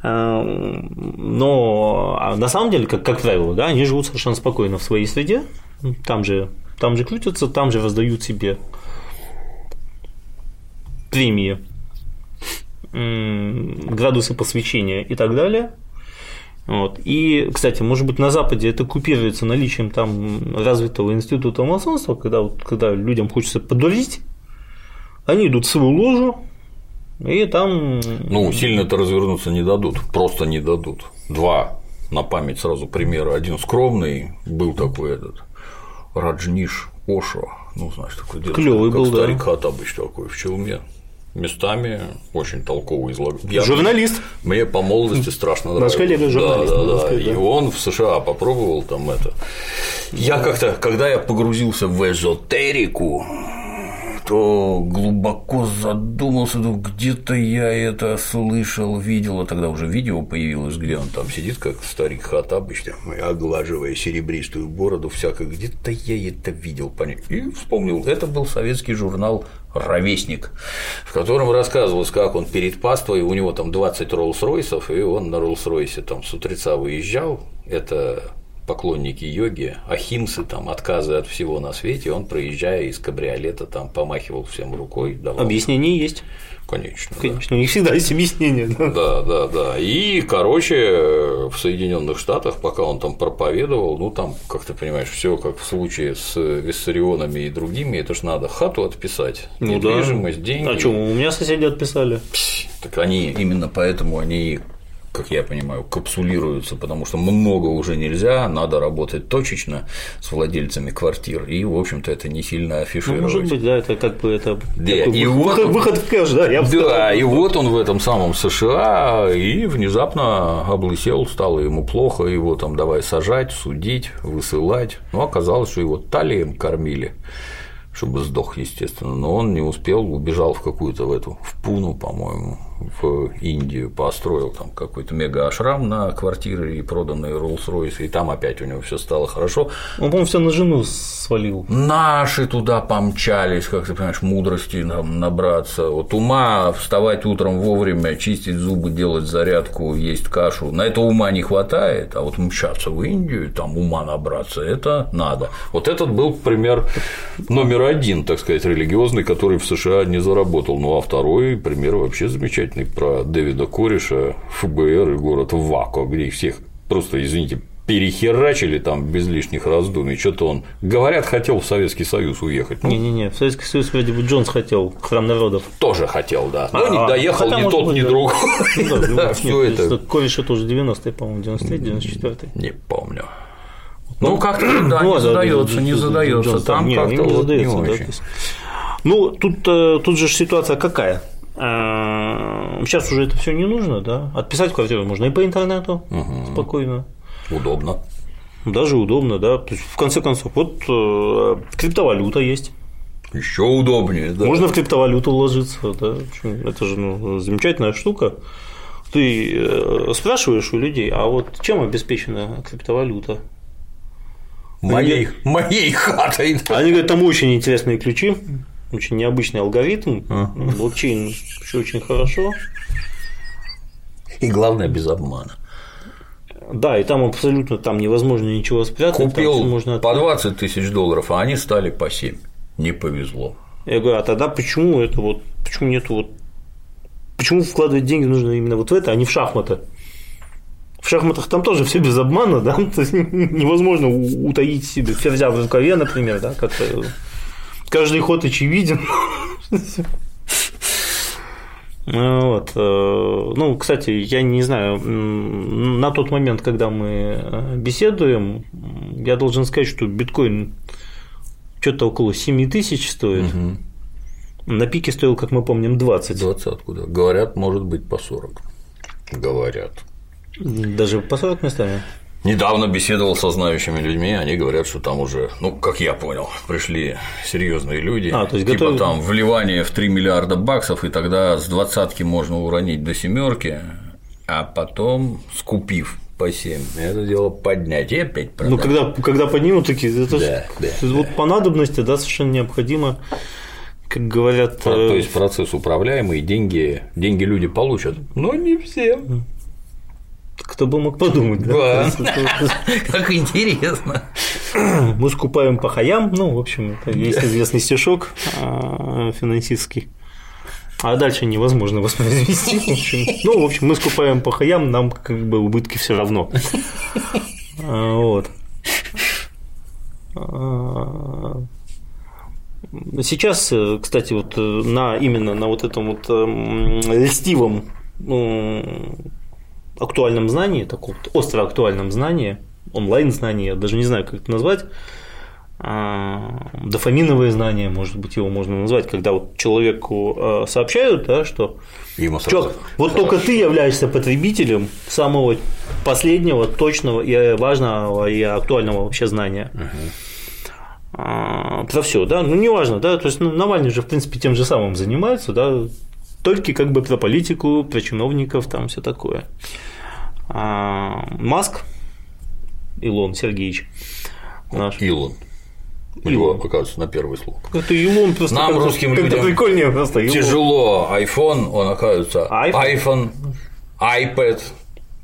А, Но а на самом деле, как, как правило, да, они живут совершенно спокойно в своей среде, там же, там же крутятся, там же раздают себе премии, градусы посвящения и так далее. Вот. И, кстати, может быть, на Западе это купируется наличием там развитого института масонства, когда, вот, когда людям хочется подурить, они идут в свою ложу, и там Ну, сильно это развернуться не дадут, просто не дадут. Два на память сразу примера. Один скромный, был такой этот Раджниш Ошо, ну, знаешь, такой дедушка, Клёвый как был, да. старик Хатабыч такой в челме. Местами очень толковый излагал. журналист. Мне по молодости страшно Наш нравилось. коллега журналист, Да, надо да, да. сказать, И он в США попробовал там это. Я как-то, когда я погрузился в эзотерику, то глубоко задумался, ну где-то я это слышал, видел, а тогда уже видео появилось, где он там сидит, как старик Хаттабыч, там, оглаживая серебристую бороду, всякое, где-то я это видел, поня- и вспомнил, это был советский журнал «Ровесник», в котором рассказывалось, как он перед паствой, у него там 20 Роллс-Ройсов, и он на Роллс-Ройсе там с утреца выезжал, это поклонники йоги, ахимсы, там, отказы от всего на свете, он, проезжая из кабриолета, там, помахивал всем рукой, давал. Объяснение есть. Конечно. да. Конечно, у них всегда есть объяснение. да. Да, да, да. И, короче, в Соединенных Штатах, пока он там проповедовал, ну там, как ты понимаешь, все как в случае с виссарионами и другими, это ж надо хату отписать, Ну да. недвижимость, деньги. А что, у меня соседи отписали. Так они именно поэтому они как я понимаю, капсулируются, потому что много уже нельзя, надо работать точечно с владельцами квартир, и, в общем-то, это не сильно Ну, афишировать. может быть, да, это как бы это Да, и выход, вот- выход в кэш, да, я бы Да, сказал. и вот он в этом самом США, и внезапно облысел, стало ему плохо, его там давай сажать, судить, высылать. Ну, оказалось, что его талием кормили, чтобы сдох, естественно, но он не успел, убежал в какую-то в эту, в Пуну, по-моему, в Индию, построил там какой-то мега-ашрам на квартиры и проданные Rolls-Royce, и там опять у него все стало хорошо. Он, по-моему, все на жену свалил. Наши туда помчались, как ты понимаешь, мудрости нам набраться. Вот ума вставать утром вовремя, чистить зубы, делать зарядку, есть кашу. На это ума не хватает, а вот мчаться в Индию, там ума набраться, это надо. Вот этот был пример номер один, так сказать, религиозный, который в США не заработал. Ну а второй пример вообще замечательный про Дэвида Кореша, ФБР и город Вако, где их всех просто, извините, перехерачили там без лишних раздумий. Что-то он, говорят, хотел в Советский Союз уехать. Ну, Не-не-не, в Советский Союз вроде бы Джонс хотел, храм народов. тоже хотел, да. Но А, не а, доехал хотя, ни тот, ни другой. Ну (laughs) нет, все то есть это. Тоже 90-е, по-моему, 93 94 Не помню. Ну, как-то (clears throat) да, Ну, не да, задается, да, не да, да, задается. Там как-то не очень. Ну, тут, э, тут же ситуация какая? Э, Сейчас уже это все не нужно, да? Отписать квартиру можно и по интернету спокойно. Удобно. Даже удобно, да. То есть, в конце концов, вот э, криптовалюта есть. Еще удобнее, да. Можно в криптовалюту вложиться, да. Это же ну, замечательная штука. Ты э, спрашиваешь у людей, а вот чем обеспечена криптовалюта? Моей, моей хатой. Они говорят, там очень интересные ключи, очень необычный алгоритм, блокчейн все очень хорошо. И главное, без обмана. Да, и там абсолютно там невозможно ничего спрятать. Купил можно... по 20 тысяч долларов, а они стали по 7. Не повезло. Я говорю, а тогда почему это вот, почему нету вот, почему вкладывать деньги нужно именно вот в это, а не в шахматы? В шахматах там тоже все без обмана, да, (laughs) то есть невозможно утаить себе ферзя в рукаве, например, да, как-то каждый ход очевиден. Вот. Э, ну, кстати, я не знаю, на тот момент, когда мы э, беседуем, я должен сказать, что биткоин что-то около 7 тысяч стоит. Угу. На пике стоил, как мы помним, 20. 20 откуда? Говорят, может быть, по 40. Говорят. Даже по 40 местами? Недавно беседовал со знающими людьми, они говорят, что там уже, ну, как я понял, пришли серьезные люди. А, то есть типа там вливание в 3 миллиарда баксов, и тогда с двадцатки можно уронить до семерки, а потом, скупив по 7, это дело поднять и опять продать. Ну, когда, когда поднимут такие, это да, да, вот да. по надобности, да, совершенно необходимо как говорят. То э, есть процесс управляемый, деньги, деньги люди получат, но не все. Кто бы мог подумать, да? (laughs) Как интересно. (clears throat) Мы скупаем по хаям, ну, в общем, это есть известный стишок а, финансистский. А дальше невозможно воспроизвести. В общем. Ну, в общем, мы скупаем по хаям, нам как бы убытки все равно. А, вот. А, сейчас, кстати, вот на именно на вот этом вот льстивом актуальном знании, таком остро актуальном знании, онлайн-знании, я даже не знаю, как это назвать, а, дофаминовое знание, может быть, его можно назвать, когда вот человеку а, сообщают, да, что Ему Чё, вот только ты являешься потребителем самого последнего, точного и важного и актуального вообще знания. Угу. Про все, да, ну неважно, да, то есть ну, Навальный же, в принципе, тем же самым занимается, да, только как бы про политику, про чиновников, там все такое. А, Маск, Илон Сергеевич наш. Илон. Него, оказывается, на первый слог. Это Илон просто Нам, как русским как людям, прикольнее просто. Илон. Тяжело. iPhone, он, оказывается, iPhone, iPhone iPad,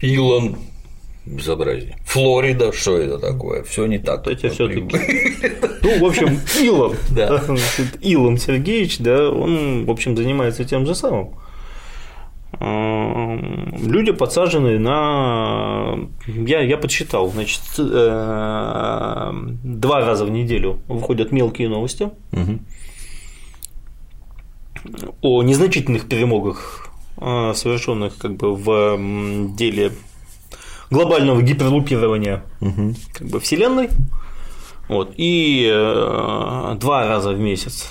Илон, безобразие. Флорида, что это такое? Все не так. Это все таки Ну, в общем, Илон, (laughs) да. (laughs) Илон Сергеевич, да, он, в общем, занимается тем же самым. Люди подсажены на. Я, я подсчитал, значит, э, два раза в неделю выходят мелкие новости угу. о незначительных перемогах, э, совершенных как бы в деле глобального гиперлупирования угу. как бы Вселенной. Вот, и э, два раза в месяц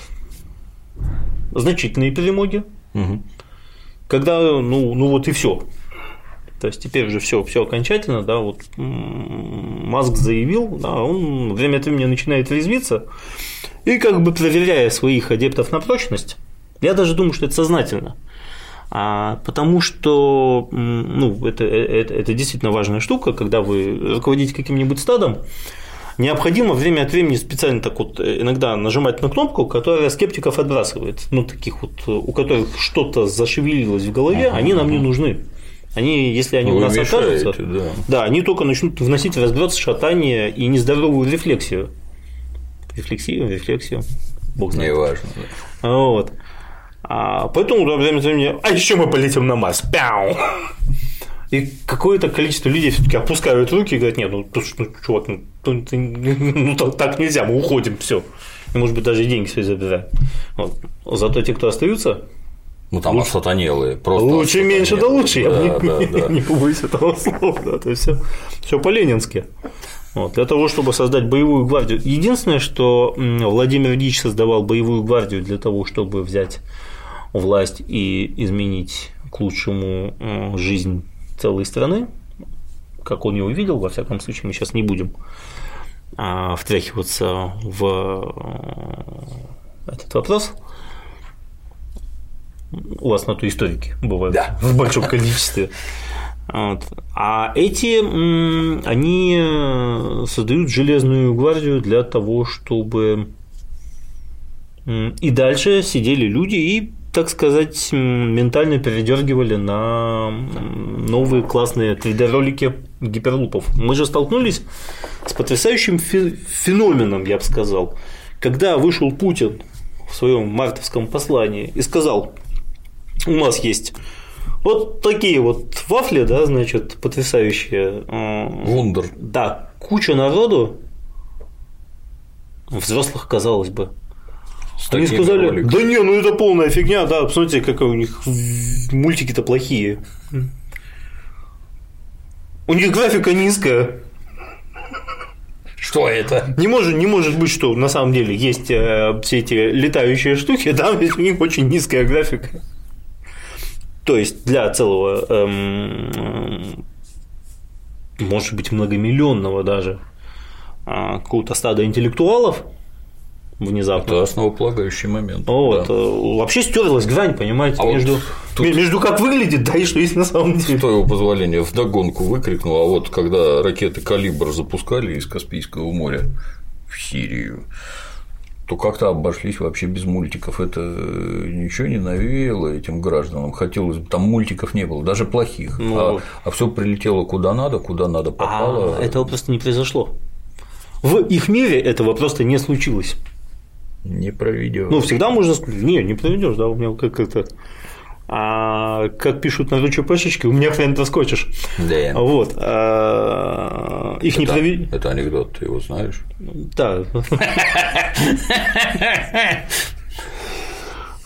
значительные перемоги. Угу когда, ну, ну вот и все. То есть теперь уже все, все окончательно, да, вот Маск заявил, да, он время от времени начинает резвиться, и как бы проверяя своих адептов на прочность, я даже думаю, что это сознательно. А, потому что ну, это, это, это действительно важная штука, когда вы руководите каким-нибудь стадом, необходимо время от времени специально так вот э, иногда нажимать на кнопку, которая скептиков отбрасывает. Ну, таких вот, э, у которых что-то зашевелилось в голове, они нам не нужны. Они, если они Вы у нас мешаете, окажутся, да. да, они только начнут вносить разброс, шатание и нездоровую рефлексию. Рефлексию, рефлексию. Бог знает. Неважно. Да. Вот. А поэтому время от времени, а еще мы полетим на Марс. Пяу! И какое-то количество людей все-таки опускают руки и говорят, нет, ну, ну чувак, ну, ну, ну так, так нельзя, мы уходим, все. И, может быть, даже деньги все забирают. Вот. Зато те, кто остаются, ну там лучше, осатанелые, просто. Лучше меньше, да лучше, да, я да, не, да. не побоюсь этого слова, да, то есть все, все по-ленински. Вот, для того, чтобы создать боевую гвардию. Единственное, что Владимир Ильич создавал боевую гвардию для того, чтобы взять власть и изменить к лучшему жизнь целой страны, как он ее увидел, во всяком случае, мы сейчас не будем а, втряхиваться в этот вопрос. У вас на то историки бывают Да. в большом количестве. Вот. А эти, они э, создают железную гвардию для того, чтобы и дальше сидели люди и, так сказать, ментально передергивали на новые классные 3D-ролики гиперлупов. Мы же столкнулись с потрясающим фе- феноменом, я бы сказал, когда вышел Путин в своем мартовском послании и сказал, у нас есть вот такие вот вафли, да, значит, потрясающие. э, Вундер. Да, куча народу, взрослых, казалось бы. С Они сказали, роликами. да не, ну это полная фигня, да, посмотрите, какие у них мультики-то плохие. У них графика низкая. Что это? Не может, не может быть, что на самом деле есть э, все эти летающие штуки, да, ведь (laughs) у них очень низкая графика. То есть для целого, эм, эм, может быть, многомиллионного даже а, какого-то стада интеллектуалов внезапно. Это основополагающий момент. Вот, да. э, вообще стерлась грань, понимаете, А вот между, тут- ме- между как выглядит, да, и что есть на самом С деле. твоего позволения вдогонку выкрикнул, а вот когда ракеты «Калибр» запускали из Каспийского моря в Сирию, то как-то обошлись вообще без мультиков. Это ничего не навеяло этим гражданам. Хотелось бы, там мультиков не было, даже плохих. Ну. А, все прилетело куда надо, куда надо попало. А этого просто не произошло. В их мире этого просто не случилось. Не проведешь. Ну, всегда можно сказать, не, не проведешь, да, у меня как это. А как пишут на ЧПшечке, у меня хрен проскочишь. да. Вот. а, Их не это, провели. это анекдот, ты его знаешь? Да. (laughs)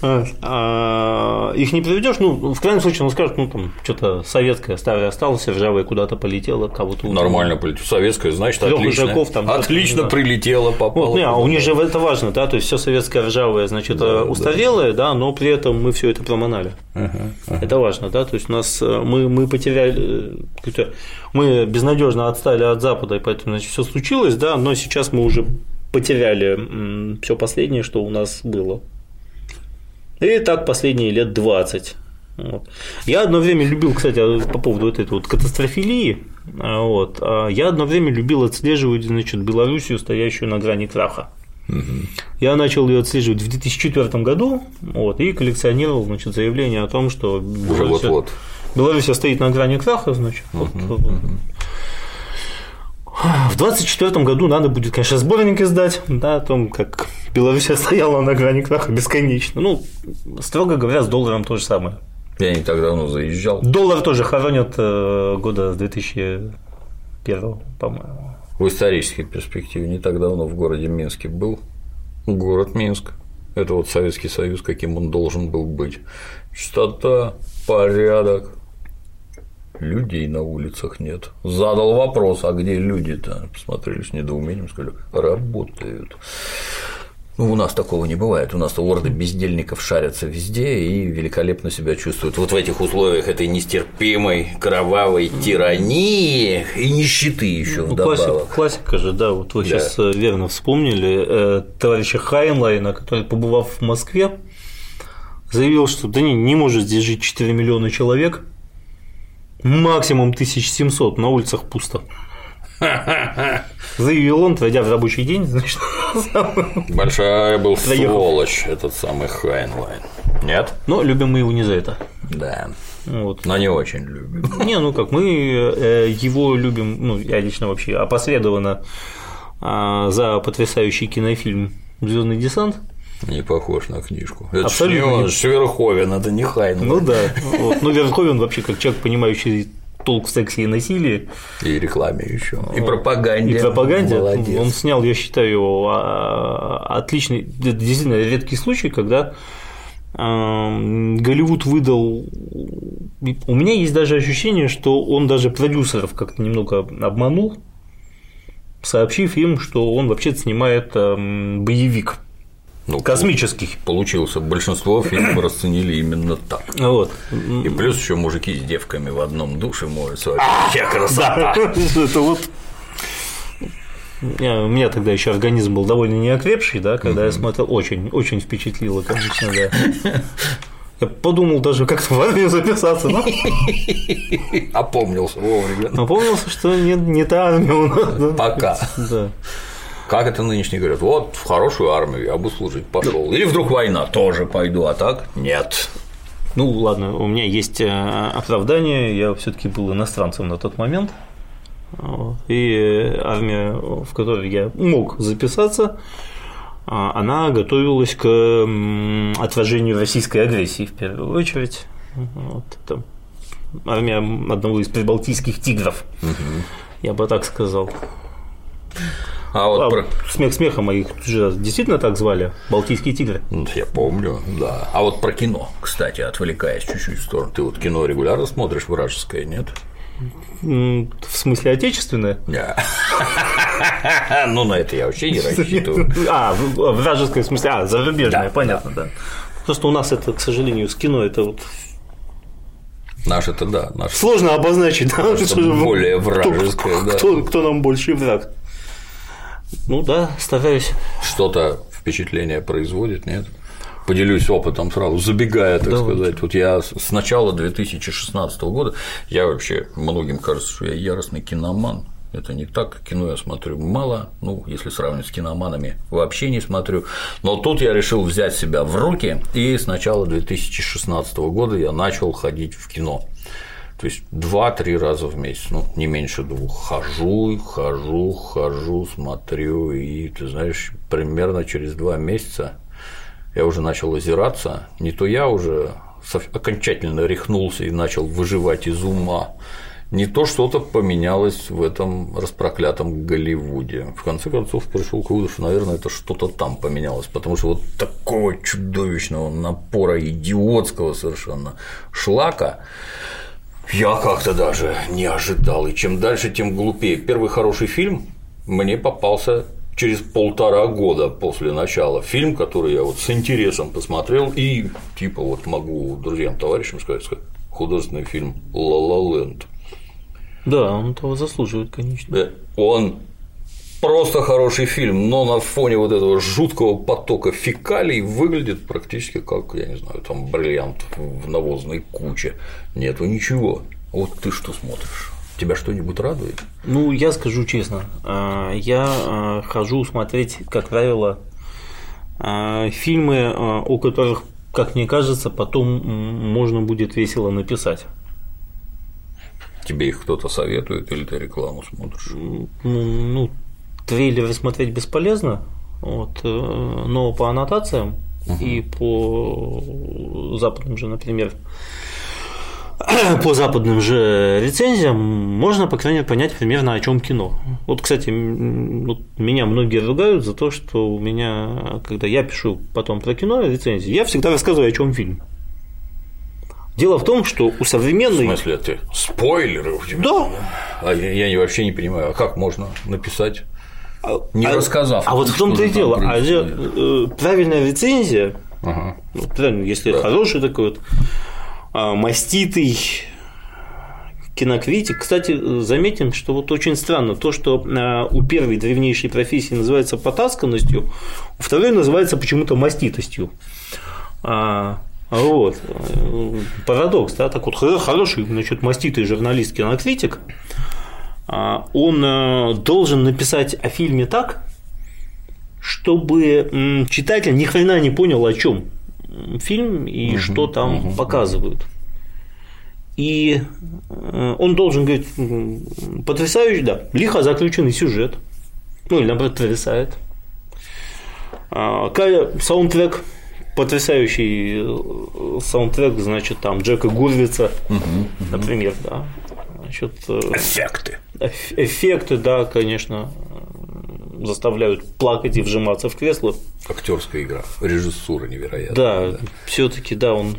А, а, Их не приведешь, ну, в крайнем случае, он скажет, ну, там, что-то советское старое осталось, ржавое куда-то полетело, кого-то. Нормально полетело. Советская, значит, Трёх отлично. мужиков там, отлично да. прилетело, попало. Вот, не, а у них же это важно, да, то есть все советское ржавое, значит, Да, устарелое, да, но при этом мы все это проманали. Ага, ага. Это важно, да, то есть у нас э, мы, мы потеряли, э, мы безнадежно отстали от Запада, и поэтому, значит, все случилось, да, но сейчас мы уже потеряли все последнее, что у нас было. И так последние лет 20. Вот. Я одно время любил, кстати, по поводу вот этой вот катастрофилии, а, вот, а, я одно время любил отслеживать, значит, Белоруссию, стоящую на грани краха. Я начал ее отслеживать в 2004 году вот, и коллекционировал значит, заявление о том, что Уже Белоруссия, вот-вот. Белоруссия стоит на грани краха, значит. вот, В 2024 году надо будет, конечно, сборник издать, да, о том, как Белоруссия стояла на грани краха бесконечно. Ну, строго говоря, с долларом то же самое. Я не так давно заезжал. Доллар тоже хоронят э, года с 2001, по-моему. В исторической перспективе не так давно в городе Минске был. Город Минск. Это вот Советский Союз, каким он должен был быть. Чистота, порядок. Людей на улицах нет. Задал вопрос, а где люди-то? Посмотрели с недоумением, сказали, работают. Ну, у нас такого не бывает. У нас орды бездельников шарятся везде и великолепно себя чувствуют. Вот в этих условиях этой нестерпимой кровавой тирании и нищеты еще Ну, вдобавок. классика же, да, вот вы Да. сейчас верно вспомнили э, товарища Хайнлайна, который, побывав в Москве, заявил, что да не, не может здесь жить 4 миллиона человек, максимум 1700, на улицах пусто. Заявил он, войдя в рабочий день, значит, (laughs) Большая был Проехал. сволочь этот самый Хайнлайн. Нет? но любим мы его не за это. Да. Вот. Но не очень любим. Не, ну как, мы э, его любим, ну, я лично вообще опосредованно а, за потрясающий кинофильм Звездный десант. Не похож на книжку. Это ж Абсолютно не он, нет. ж Верховен, это не Хайнлайн. Ну да. Вот. Ну, Верховен вообще как человек, понимающий толк в сексе и насилии, И рекламе еще. И пропаганде. и пропаганде, Молодец. он снял, я считаю, а, отличный, действительно редкий случай, когда ам, Голливуд выдал. У меня есть даже ощущение, что он даже продюсеров как-то немного обманул, сообщив им, что он вообще-то снимает ам, боевик Ну, космический. Получился. Большинство фильмов расценили именно так. Вот. И плюс еще мужики с девками в одном душе моются. Вообще красота. (laughs) Это вот у меня тогда еще организм был довольно неокрепший, да, когда я смотрел, очень, очень впечатлило, конечно, да. Я подумал даже как-то в армию записаться, но Опомнился вовремя. опомнился, что не, не та армия у нас. Пока. Да. Как это нынешние говорят? Вот в хорошую армию я бы служить пошел. Или вдруг война, тоже пойду, а так нет. Ну, ладно, у меня есть э, оправдание, я все таки был иностранцем на тот момент, и э, армия, в которой я мог записаться, а, она готовилась к отражению российской агрессии в первую очередь. Вот, это армия одного из прибалтийских тигров, я бы так сказал. А вот А, про- Смех смехом, а их же действительно так звали, Балтийские тигры. Я помню, да. А вот про кино, кстати, отвлекаясь чуть-чуть в сторону. Ты вот кино регулярно смотришь вражеское, нет? В смысле отечественное? (laughs) Ну, на это я вообще не рассчитываю. (laughs) А, вражеское в смысле, а, зарубежное, понятно, да. Просто у нас это, к сожалению, с кино это вот Наш это да, наш сложно обозначить, да, более кто- вражеское, да. кто, кто нам больше враг. Ну да, стараюсь. что-то впечатление производит, нет? Поделюсь опытом сразу, забегая, так Давай. сказать. Вот я с с начала 2016 года, я вообще, многим кажется, что я яростный киноман. Это не так, кино я смотрю мало, ну, если сравнивать с киноманами, вообще не смотрю. Но тут я решил взять себя в руки, и с начала 2016 года я начал ходить в кино. То есть два-три раза в месяц, ну, не меньше двух. Хожу, хожу, хожу, смотрю, и ты знаешь, примерно через два месяца я уже начал озираться. Не то я уже окончательно рехнулся и начал выживать из ума, не то что-то поменялось в этом распроклятом Голливуде. В конце концов пришел к выводу, что, наверное, это что-то там поменялось, потому что вот такого чудовищного напора идиотского совершенно шлака я как-то даже не ожидал. И чем дальше, тем глупее. Первый хороший фильм мне попался через полтора года после начала. Фильм, который я вот с интересом посмотрел и типа вот могу друзьям, товарищам сказать, сказать, художественный фильм «Ла-Ла Ленд». Да, он того заслуживает, конечно. Да, Он просто хороший фильм, но на фоне вот этого жуткого потока фекалий выглядит практически как, я не знаю, там бриллиант в навозной куче. Нету ничего. Вот ты что смотришь? Тебя что-нибудь радует? Ну, я скажу честно, а, я а, хожу смотреть, как правило, а, фильмы, о которых, как мне кажется, потом можно будет весело написать. Тебе их кто-то советует или ты рекламу смотришь? Ну, ну, трейлеры смотреть бесполезно, вот, э, но по аннотациям и по западным же, например, (clears throat) по западным же рецензиям можно, по крайней мере, понять примерно, о чем кино. Вот, кстати, вот меня многие ругают за то, что у меня, когда я пишу потом про кино рецензии, я всегда рассказываю, о чем фильм. Дело в том, что у В современной смысле, ты спойлеры у тебя? Да. А я, я вообще не понимаю, а как можно написать, не а- рассказав? А вот в том-то и дело. А э, правильная рецензия, Ага. ну, правильно, если хороший такой вот а, маститый кинокритик. Кстати, заметим, что вот очень странно то, что а, у первой древнейшей профессии называется потасканностью, у второй называется почему-то маститостью. А, вот. Парадокс, да, так вот, хо- хороший, значит, маститый журналист, кинокритик, а, он э, должен написать о фильме так, чтобы читатель ни хрена не понял, о чем фильм и что там показывают. И э, он должен говорить, потрясающий, да, лихо заключенный сюжет, ну или наоборот, потрясает. А, Саундтрек, потрясающий э, саундтрек, значит, там Джека Гурвица, например, да. Значит, э, Эффекты. Эф- Эффекты, да, конечно, заставляют плакать и вжиматься в кресло. Актерская игра, режиссура невероятная. Да, все-таки, да, он.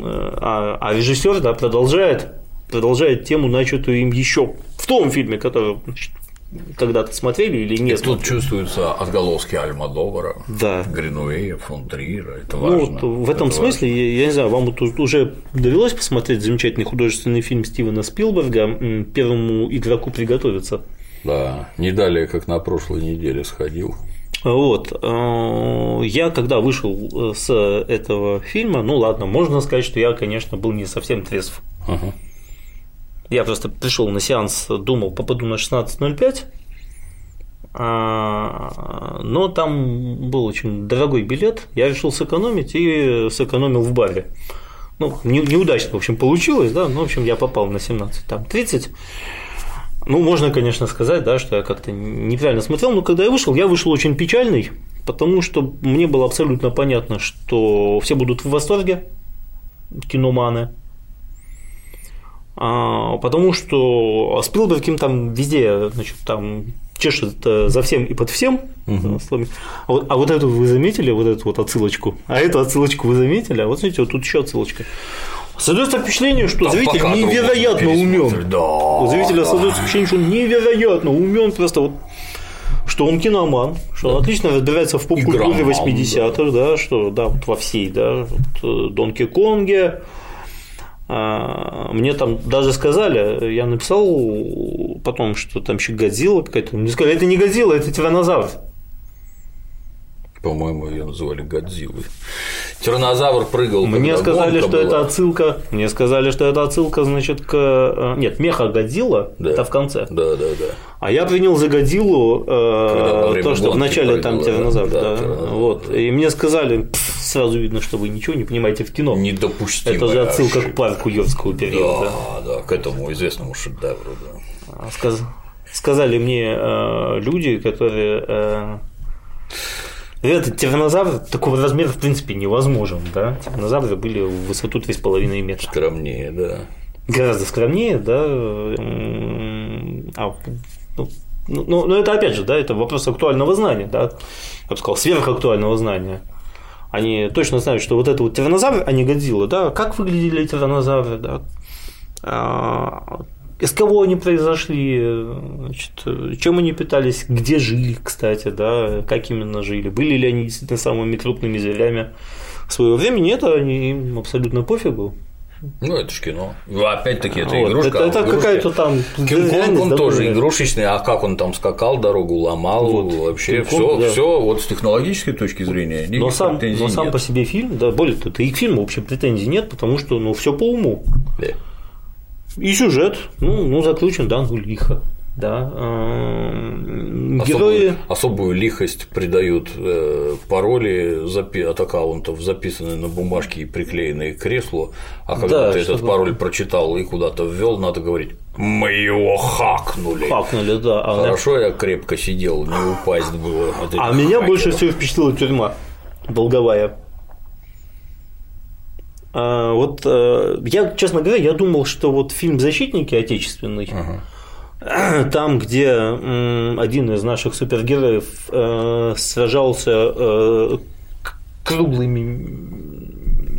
э, А, а режиссер, да, продолжает, продолжает тему, начатую им еще в том фильме, который значит, когда-то смотрели или не И тут чувствуются отголоски Альмадовара, Да. Гринуэя, фон Триера, это Ну, важно. вот в этом это смысле, я, я не знаю, вам вот уже довелось посмотреть замечательный художественный фильм Стивена Спилберга «М, «Первому игроку приготовиться». Да, не далее, как на прошлой неделе сходил. Вот. э, Я когда вышел с этого фильма, ну ладно, можно сказать, что я, конечно, был не совсем трезв. Ага. Я просто пришел на сеанс, думал, попаду на 16.05, а, но там был очень дорогой билет, я решил сэкономить и сэкономил в баре. Ну, не- неудачно, в общем, получилось, да, ну, в общем, я попал на 17, там, 30. Ну, можно, конечно, сказать, да, что я как-то неправильно смотрел, но когда я вышел, я вышел очень печальный, потому что мне было абсолютно понятно, что все будут в восторге, киноманы, потому что Спилберг им там везде, значит, там чешет э, за всем и под всем. словами. А, вот, а вот эту вы заметили, вот эту вот отсылочку? А эту отсылочку вы заметили? А вот смотрите, вот тут еще отсылочка. Создается впечатление, что Там зритель невероятно умен. Да. У зрителя создается впечатление, что он невероятно умен, просто вот что он киноман, что он отлично разбирается в поп-культуре Игроман, 80-х, да. что да, вот во всей, да, вот, э, Донки Конге. А, Мне там даже сказали, я написал потом, что там еще Годзилла какая-то. Мне сказали, это не Годзилла, это тиранозавр. По-моему, ее называли Годзиллой. Тиранозавр прыгал. Мне сказали, что это была. отсылка. Мне сказали, что это отсылка, значит, к. э, Нет, меха Годзилла, Да. это в конце. Да, да, да. А я принял за Годзиллу э, то, что вначале там прыгала, тиранозавр. да, Да, вот. да. И мне сказали, «Пф, сразу видно, что вы ничего не понимаете в кино. Недопустимая Это же отсылка ошибка. к парку юрского периода. Да, да, к этому известному шедевру, да. А сказ- Сказали мне э, люди, которые. э, этот тиранозавр такого размера в принципе невозможен, да? Тиранозавры были в высоту 3,5 метра. Скромнее, да. Гораздо скромнее, да. А, ну, ну, ну, ну, это опять же, да, это вопрос актуального знания, да. Я бы сказал, сверхактуального знания. Они точно знают, что вот это вот тиранозавр, а не Годзилла, да, как выглядели тиранозавры, да, А, из кого они произошли, значит, чем они питались, где жили, кстати, да, как именно жили, были ли они действительно самыми крупными зверями своего времени, это они им абсолютно пофигу. Ну, это ж кино. Ну, Опять-таки, это Вот, игрушка. это- это а какая-то там Кинг-Конг, он да, тоже была. игрушечный, а как он там скакал, дорогу ломал, Вот. вообще все, да. все вот с технологической точки зрения. Но сам, но сам нет. по себе фильм, да, более того, и к фильму вообще претензий нет, потому что ну все по уму. Да. И сюжет, ну, ну закручен, да, ну лихо. Да. эм, Особую, Герои. особую лихость придают э, пароли от аккаунтов, записанные на бумажке и приклеенные к креслу, а когда Да, ты этот чтобы- пароль прочитал и куда-то ввел, надо говорить «Мы его хакнули». Хакнули, да. А, Хорошо, я крепко сидел, не упасть было. от а меня хакеров. больше всего впечатлила тюрьма долговая. А, вот э, я, честно говоря, я думал, что вот фильм «Защитники» отечественный, (clears throat) там, где один из наших супергероев э, сражался э, круглыми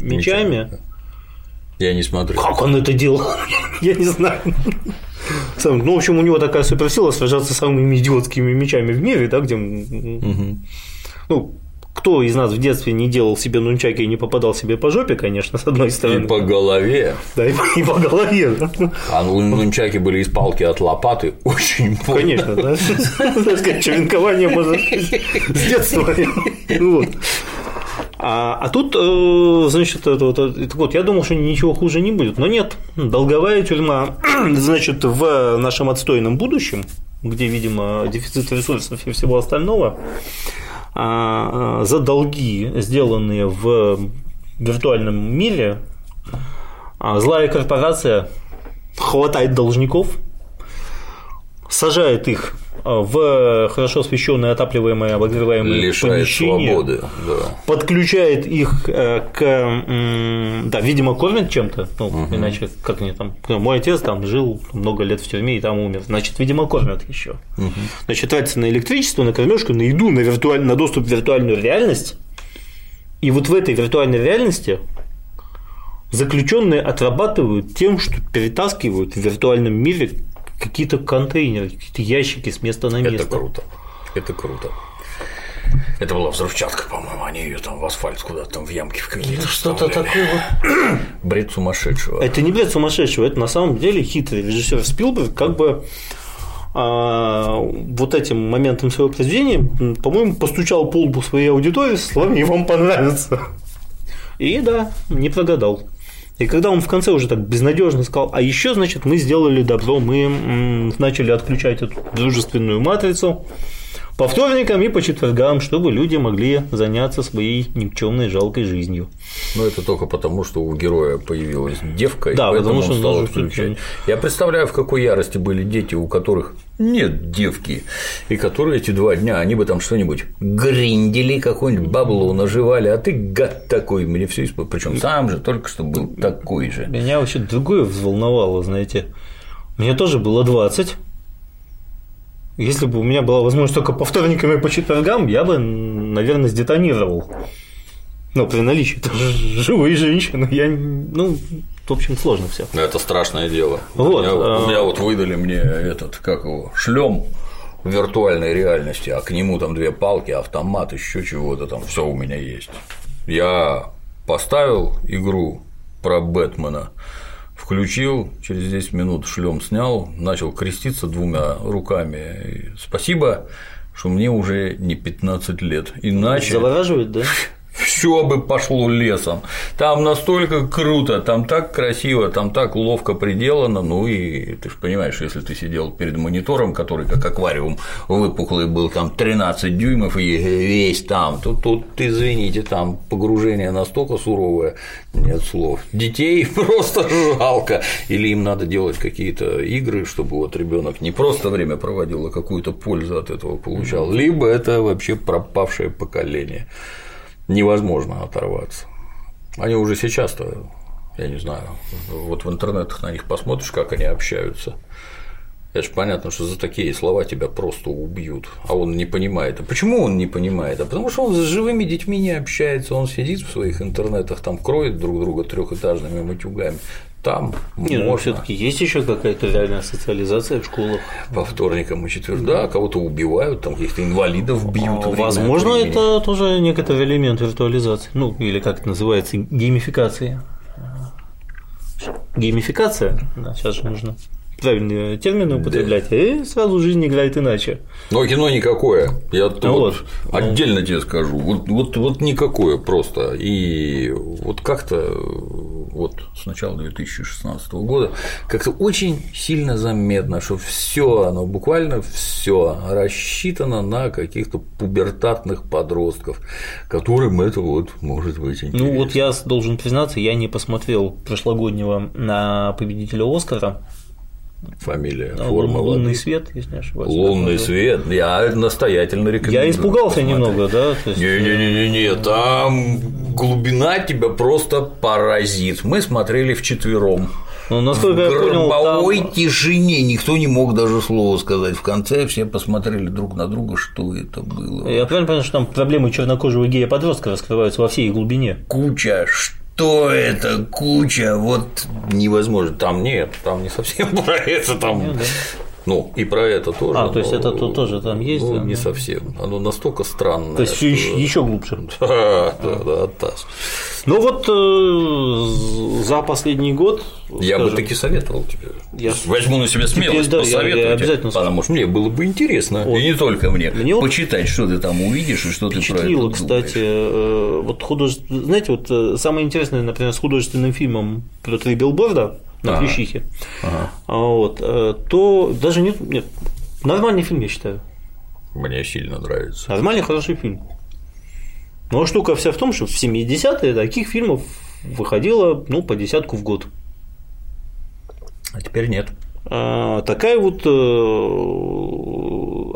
мечами. Я не смотрю. Как он это делал? (laughs) Я не знаю. Сам- Ну, в общем, у него такая суперсила сражаться с самыми идиотскими мечами в мире, да, где. Ну, кто из нас в детстве не делал себе нунчаки и не попадал себе по жопе, конечно, с одной И стороны. по голове. Да, и по, и по голове. да. А нунчаки были из палки от лопаты. (laughs) Очень больно. Конечно, да. Так сказать, черенкование можно с детства. Вот. А, а тут, э, значит, это вот, э, так вот, я думал, что ничего хуже не будет, но нет. Долговая тюрьма, (clears throat) значит, в нашем отстойном будущем, где, видимо, дефицит ресурсов и всего остального, за долги, сделанные в виртуальном мире, а, злая корпорация хватает должников, сажает их а, в хорошо освещенные, отапливаемые, обогреваемые Лишает помещения, свободы. Да. подключает их э, к, да, видимо, кормят чем-то, ну, иначе как они там, ну, мой отец там жил много лет в тюрьме и там умер, значит, видимо, кормят еще, значит, тратится на электричество, на кормежку, на еду, на, виртуаль... на доступ в виртуальную реальность, и вот в этой виртуальной реальности заключенные отрабатывают тем, что перетаскивают в виртуальном мире какие-то контейнеры, какие-то ящики с места на место. Это круто. Это круто. Это была взрывчатка, по-моему, они ее там в асфальт куда-то там в ямки в какие-то Что-то такое вот (clears throat) Бред сумасшедшего. Это не бред сумасшедшего, это на самом деле хитрый режиссер Спилберг как бы а, вот этим моментом своего произведения, по-моему, постучал по лбу своей аудитории словами «и вам понравится». И да, не прогадал. И когда он в конце уже так безнадежно сказал, а еще, значит, мы сделали добро, мы начали отключать эту дружественную матрицу, по вторникам и по четвергам, чтобы люди могли заняться своей никчемной жалкой жизнью. Но это только потому, что у героя появилась девка, да, и поэтому он стал отключать. Я представляю, в какой ярости были дети, у которых нет девки, и которые эти два дня, они бы там что-нибудь гриндили, какое-нибудь бабло наживали, а ты гад такой, мне все исполнил. Причем сам же только что был такой же. Меня вообще другое взволновало, знаете. Мне тоже было 20, если бы у меня была возможность только по вторникам и по четвергам, я бы, наверное, сдетонировал. Ну, при наличии (laughs) живой женщины, я, ну, в общем, сложно все. Это страшное дело. Вот, меня, а... меня вот выдали мне этот, как его, шлем виртуальной реальности, а к нему там две палки, автомат, еще чего-то там, все у меня есть. Я поставил игру про Бэтмена, включил, через 10 минут шлем снял, начал креститься двумя руками. Спасибо, что мне уже не 15 лет. Иначе. Завораживает, да? (laughs) все бы пошло лесом. Там настолько круто, там так красиво, там так ловко приделано. Ну и ты же понимаешь, если ты сидел перед монитором, который как аквариум выпуклый был, там 13 дюймов и весь там, то тут, извините, там погружение настолько суровое, нет слов. Детей (laughs) просто жалко. Или им надо делать какие-то игры, чтобы вот ребенок не просто время проводил, а какую-то пользу от этого получал. Либо это вообще пропавшее поколение невозможно оторваться. Они уже сейчас-то, я не знаю, вот в интернетах на них посмотришь, как они общаются. Это же понятно, что за такие слова тебя просто убьют, а он не понимает. А почему он не понимает? А потому что он с живыми детьми не общается, он сидит в своих интернетах, там кроет друг друга трехэтажными матюгами там Нет, ну, можно. все-таки есть еще какая-то реальная социализация в школах. По вторникам и четвергам, да, кого-то убивают, там каких-то инвалидов бьют. А, возможно, это тоже некоторый элемент виртуализации, ну или как это называется, геймификации. Геймификация, да, сейчас же нужно правильные термины употреблять, да. и сразу жизнь играет иначе. Но кино никакое. Я вот, вот отдельно ну... тебе скажу. Вот, вот, вот никакое просто. И вот как-то вот с начала 2016 года как-то очень сильно заметно, что все оно, буквально все рассчитано на каких-то пубертатных подростков, которым это вот может быть интересно. Ну вот я должен признаться, я не посмотрел прошлогоднего на победителя Оскара, фамилия, а, форма Лунный свет, если не ошибаюсь. Лунный свет, я настоятельно рекомендую. Я испугался посмотреть. немного, да? Не-не-не, там глубина тебя просто поразит. Мы смотрели вчетвером. Ну, насколько в я понял, гробовой там... тишине никто не мог даже слова сказать. В конце все посмотрели друг на друга, что это было. Я правильно понял, что там проблемы чернокожего гея-подростка раскрываются во всей глубине. Куча что это куча, вот невозможно. Там нет, там не совсем (laughs) про это, там нет, да? Ну, и про это тоже. А, то есть это то, тоже там есть? Ну, да? не совсем. Оно настолько странное. То есть что... еще глубже. (laughs) Да, да, да, да. Ну вот э, за последний год. Я скажем, бы таки советовал тебе. Я... Возьму на себя смелость Теперь, посоветовать. Я, я обязательно потому что мне было бы интересно. Вот. И не только мне. мне почитать, что ты там увидишь и что ты про это кстати, э, вот художество. Знаете, вот э, самое интересное, например, с художественным фильмом про три билборда на ага. Плющихе, ага. вот, э, то даже нет, нет, нормальный фильм, я считаю. Мне сильно нравится. Нормальный, хороший фильм. Но штука вся в том, что в 70-е таких фильмов выходило ну, по десятку в год. А теперь нет. А, такая вот э,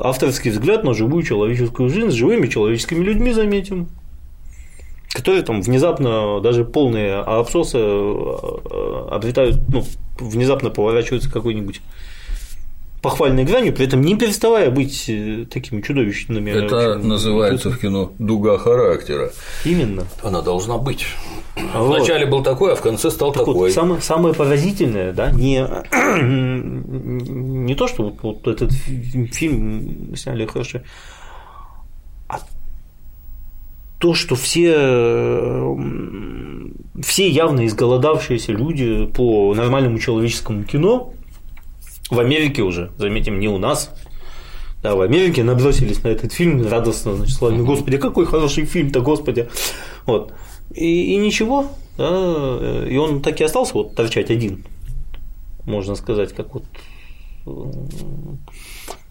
авторский взгляд на живую человеческую жизнь с живыми человеческими людьми, заметим которые там внезапно даже полные абсосы э, обретают, ну, внезапно поворачиваются какой-нибудь похвальной гранью, при этом не переставая быть э, такими чудовищными. Это очень, называется в кино дуга характера. Именно. Она должна быть. Вот. Вначале был такой, а в конце стал так такой. Вот, самое, самое поразительное, да, не, (clears throat) не то, что вот, вот этот фильм сняли хорошо, то, что все, все явно изголодавшиеся люди по нормальному человеческому кино В Америке уже, заметим, не у нас. Да, в Америке набросились на этот фильм радостно, значит, словами, господи, какой хороший фильм-то, господи. Вот. И, и ничего, да, и он так и остался вот торчать один, можно сказать, как вот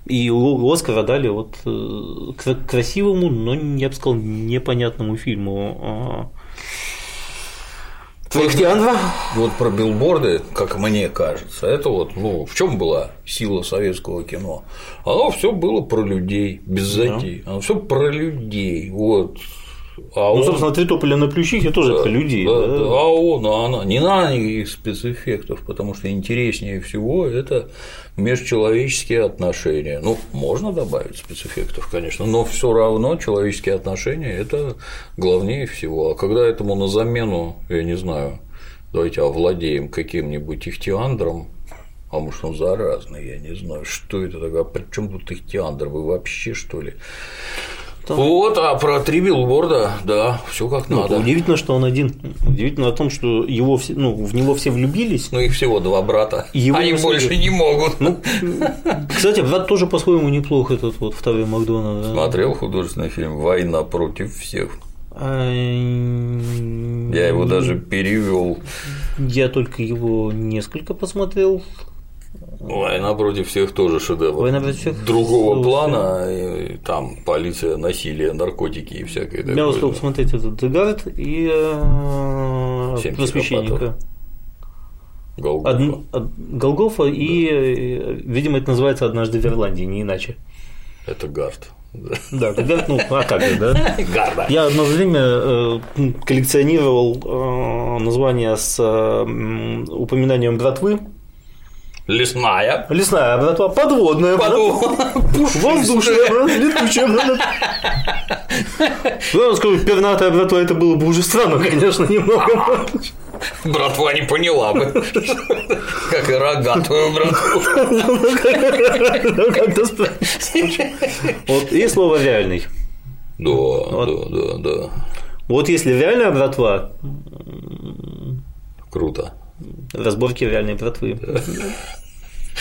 и Оскара дали вот э, красивому, но я бы сказал, непонятному фильму. А, Твоих Вот про билборды, как мне кажется, это вот, ну, в чем была сила советского кино? Оно все было про людей, без затей. Да. Оно все про людей. Вот а ну, он... собственно, три тополя на плющихе тоже да, про людей. Да, да. Да. А он, а она. Не надо никаких спецэффектов, потому что интереснее всего это межчеловеческие отношения. Ну, можно добавить спецэффектов, конечно, но все равно человеческие отношения это главнее всего. А когда этому на замену, я не знаю, давайте овладеем каким-нибудь ихтиандром, а может он заразный, я не знаю, что это такое, а при чем тут ихтиандр, вы вообще что ли? Там... Вот, а про три билборда, да, все как ну, надо. Удивительно, что он один. Удивительно о том, что его все, ну, в него все влюбились. Ну, их всего два брата. Его Они больше не могут. Ну, кстати, брат тоже по-своему неплох, этот вот второй Макдональд. Смотрел художественный фильм Война против всех. А... Я его даже перевел. Я только его несколько посмотрел. Война против всех тоже шедевр. Война против всех другого плана, и там полиция, насилие, наркотики и всякое такое. Я успел посмотреть этот Дегард и э, просвещенника. Голгофа. Од... Голгофа и, э, видимо, это называется однажды в Ирландии, не иначе. Это Гард. Да, Гард, ну, а как же, да? (laughs) Гарда. Я одно время э, коллекционировал названия с упоминанием братвы Лесная. Лесная братва. Подводная. Подводная. Воздушная. Летучая братва. Ну, я скажу, пернатая братва, это было бы уже странно, конечно, немного. Братва не поняла бы, как и рогатую братву. Ну, как-то Вот, и слово «реальный». Да, да, да, да. Вот если реальная братва... Круто разборки реальной братвы. (laughs)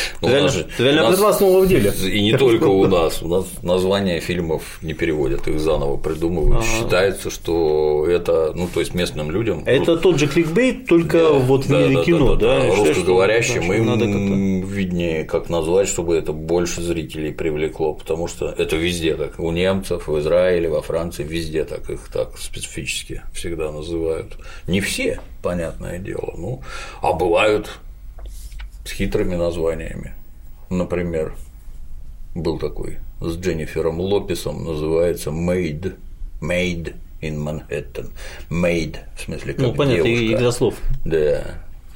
(laughs) Реально, же, реально нас, снова в деле. И не только у (laughs) нас. У нас названия фильмов не переводят, их заново придумывают. Ага. Считается, что это, ну, то есть местным людям. Это тот же кликбейт, только да, вот в да, мире да, кино, да? да, да. Русскоговорящим им надо виднее, как назвать, чтобы это больше зрителей привлекло, потому что это везде так. У немцев, в Израиле, во Франции, везде так их так специфически всегда называют. Не все, понятное дело. Ну, а бывают с хитрыми названиями. Например, был такой с Дженнифером Лопесом, называется Made, Made in Manhattan. Made, в смысле, как Ну, понятно, девушка. игра слов. Да,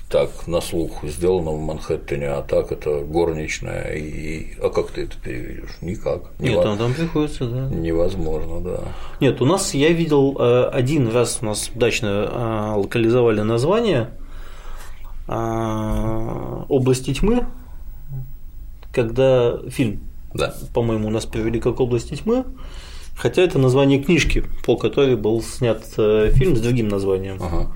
так на слух сделано в Манхэттене, а так это горничная. И... А как ты это переведешь? Никак. Нет, Невоз... там, там приходится, да. Невозможно, да. Нет, у нас я видел э, один раз у нас удачно э, локализовали название области тьмы, когда фильм, да. по-моему, у нас перевели как области тьмы, хотя это название книжки, по которой был снят э, фильм с другим названием. Ага.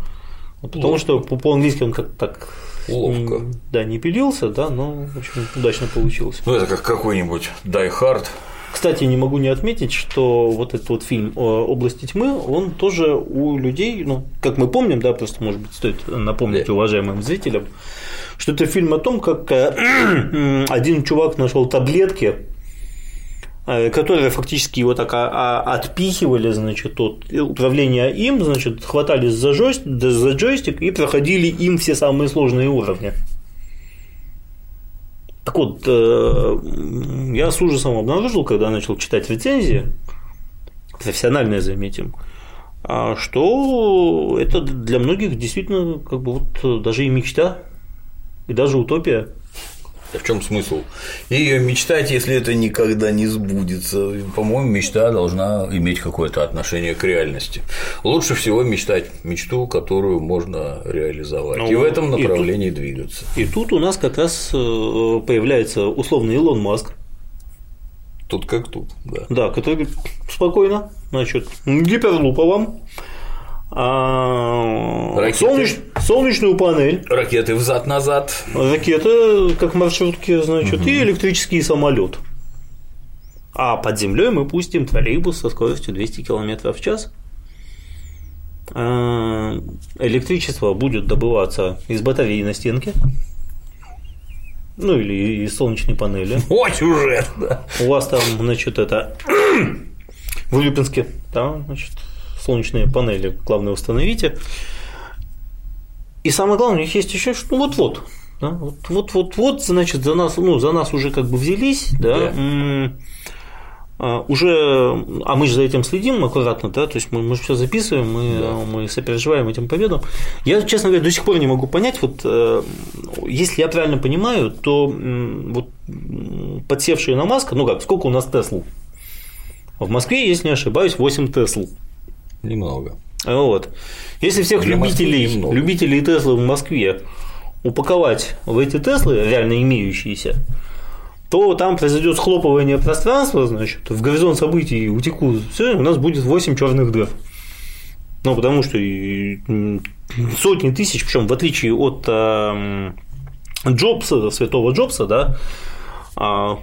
Потому Ловко. что по-английски он как так Ловко. Да, не пилился, да, но общем удачно получилось. Ну, это как какой-нибудь Die Hard кстати, не могу не отметить, что вот этот вот фильм «Области тьмы», он тоже у людей, ну, как мы помним, да, просто, может быть, стоит напомнить уважаемым зрителям, что это фильм о том, как э, (clears throat) один чувак нашел таблетки, э, которые фактически его так а, а, отпихивали, значит, от управления им, значит, хватались за, джойстик, за джойстик и проходили им все самые сложные уровни. Так вот, э, я с ужасом обнаружил, когда начал читать рецензии, профессиональные, заметим, а что это для многих действительно как бы вот даже и мечта, и даже утопия. А в чем смысл? Ее мечтать, если это никогда не сбудется. По-моему, мечта должна иметь какое-то отношение к реальности. Лучше всего мечтать мечту, которую можно реализовать. Ну, и в этом направлении и тут, двигаться. И тут у нас как раз э, появляется условный Илон Маск. Тут как тут, да. Да, который говорит, спокойно, значит, гиперлупа вам. А, Ракеты. солнеч- солнечную панель, Ракеты взад-назад. ракеты, как маршрутки, значит, и электрический самолет. А под землей мы пустим троллейбус со скоростью 200 км в час. А, Электричество будет добываться из батареи на стенке. Ну или из солнечной панели. (laughs) Ой, сюжет, да. У вас там, значит, это (clears throat) в Урюпинске, там, значит, солнечные панели, главное, установите. И самое главное, у них есть еще, что ну вот-вот, да, вот, вот, вот, вот, значит, за нас, ну, за нас уже как бы взялись, да, м, а, уже, а мы же за этим следим аккуратно, да, то есть мы, мы же все записываем, мы, Да. мы сопереживаем этим победам. Я, честно говоря, до сих пор не могу понять, вот, э, если я правильно понимаю, то вот подсевшие на Маска, ну как, сколько у нас Тесл? В Москве, если не ошибаюсь, 8 Тесл. Немного. Вот. Если всех Для любителей, любителей Теслы в Москве упаковать в эти Теслы, реально имеющиеся, то там произойдет схлопывание пространства, значит, в горизонт событий утекут, все, у нас будет 8 черных дыр. Ну, потому что сотни тысяч, причем в отличие от эм, Джобса, святого Джобса, да, а,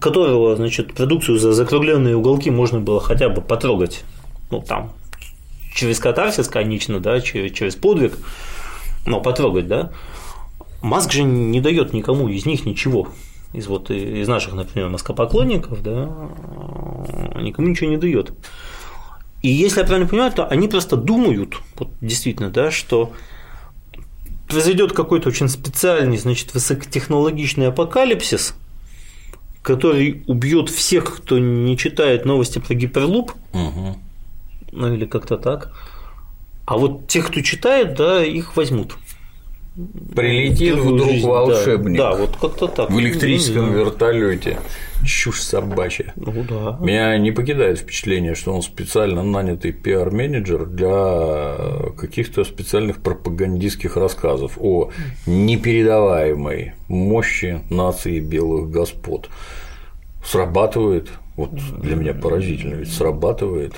которого, значит, продукцию за закругленные уголки можно было хотя бы потрогать, ну, там, через катарсис, конечно, да, через, через подвиг, но потрогать, да. Маск же не дает никому из них ничего. Из вот из наших, например, маскопоклонников, да, никому ничего не дает. И если я правильно понимаю, то они просто думают, вот действительно, да, что произойдет какой-то очень специальный, значит, высокотехнологичный апокалипсис, который убьет всех, кто не читает новости про гиперлуп, Мгм. Ну или как-то так. А вот тех, кто читает, да, их возьмут. Прилетит вдруг жизнь, да. волшебник Да, вот как-то так. в электрическом Ну, вертолете. Чушь собачья. Ну да. Меня не покидает впечатление, что он специально нанятый пиар-менеджер для каких-то специальных пропагандистских рассказов о непередаваемой мощи нации белых господ. Срабатывает, вот для меня поразительно, ведь срабатывает.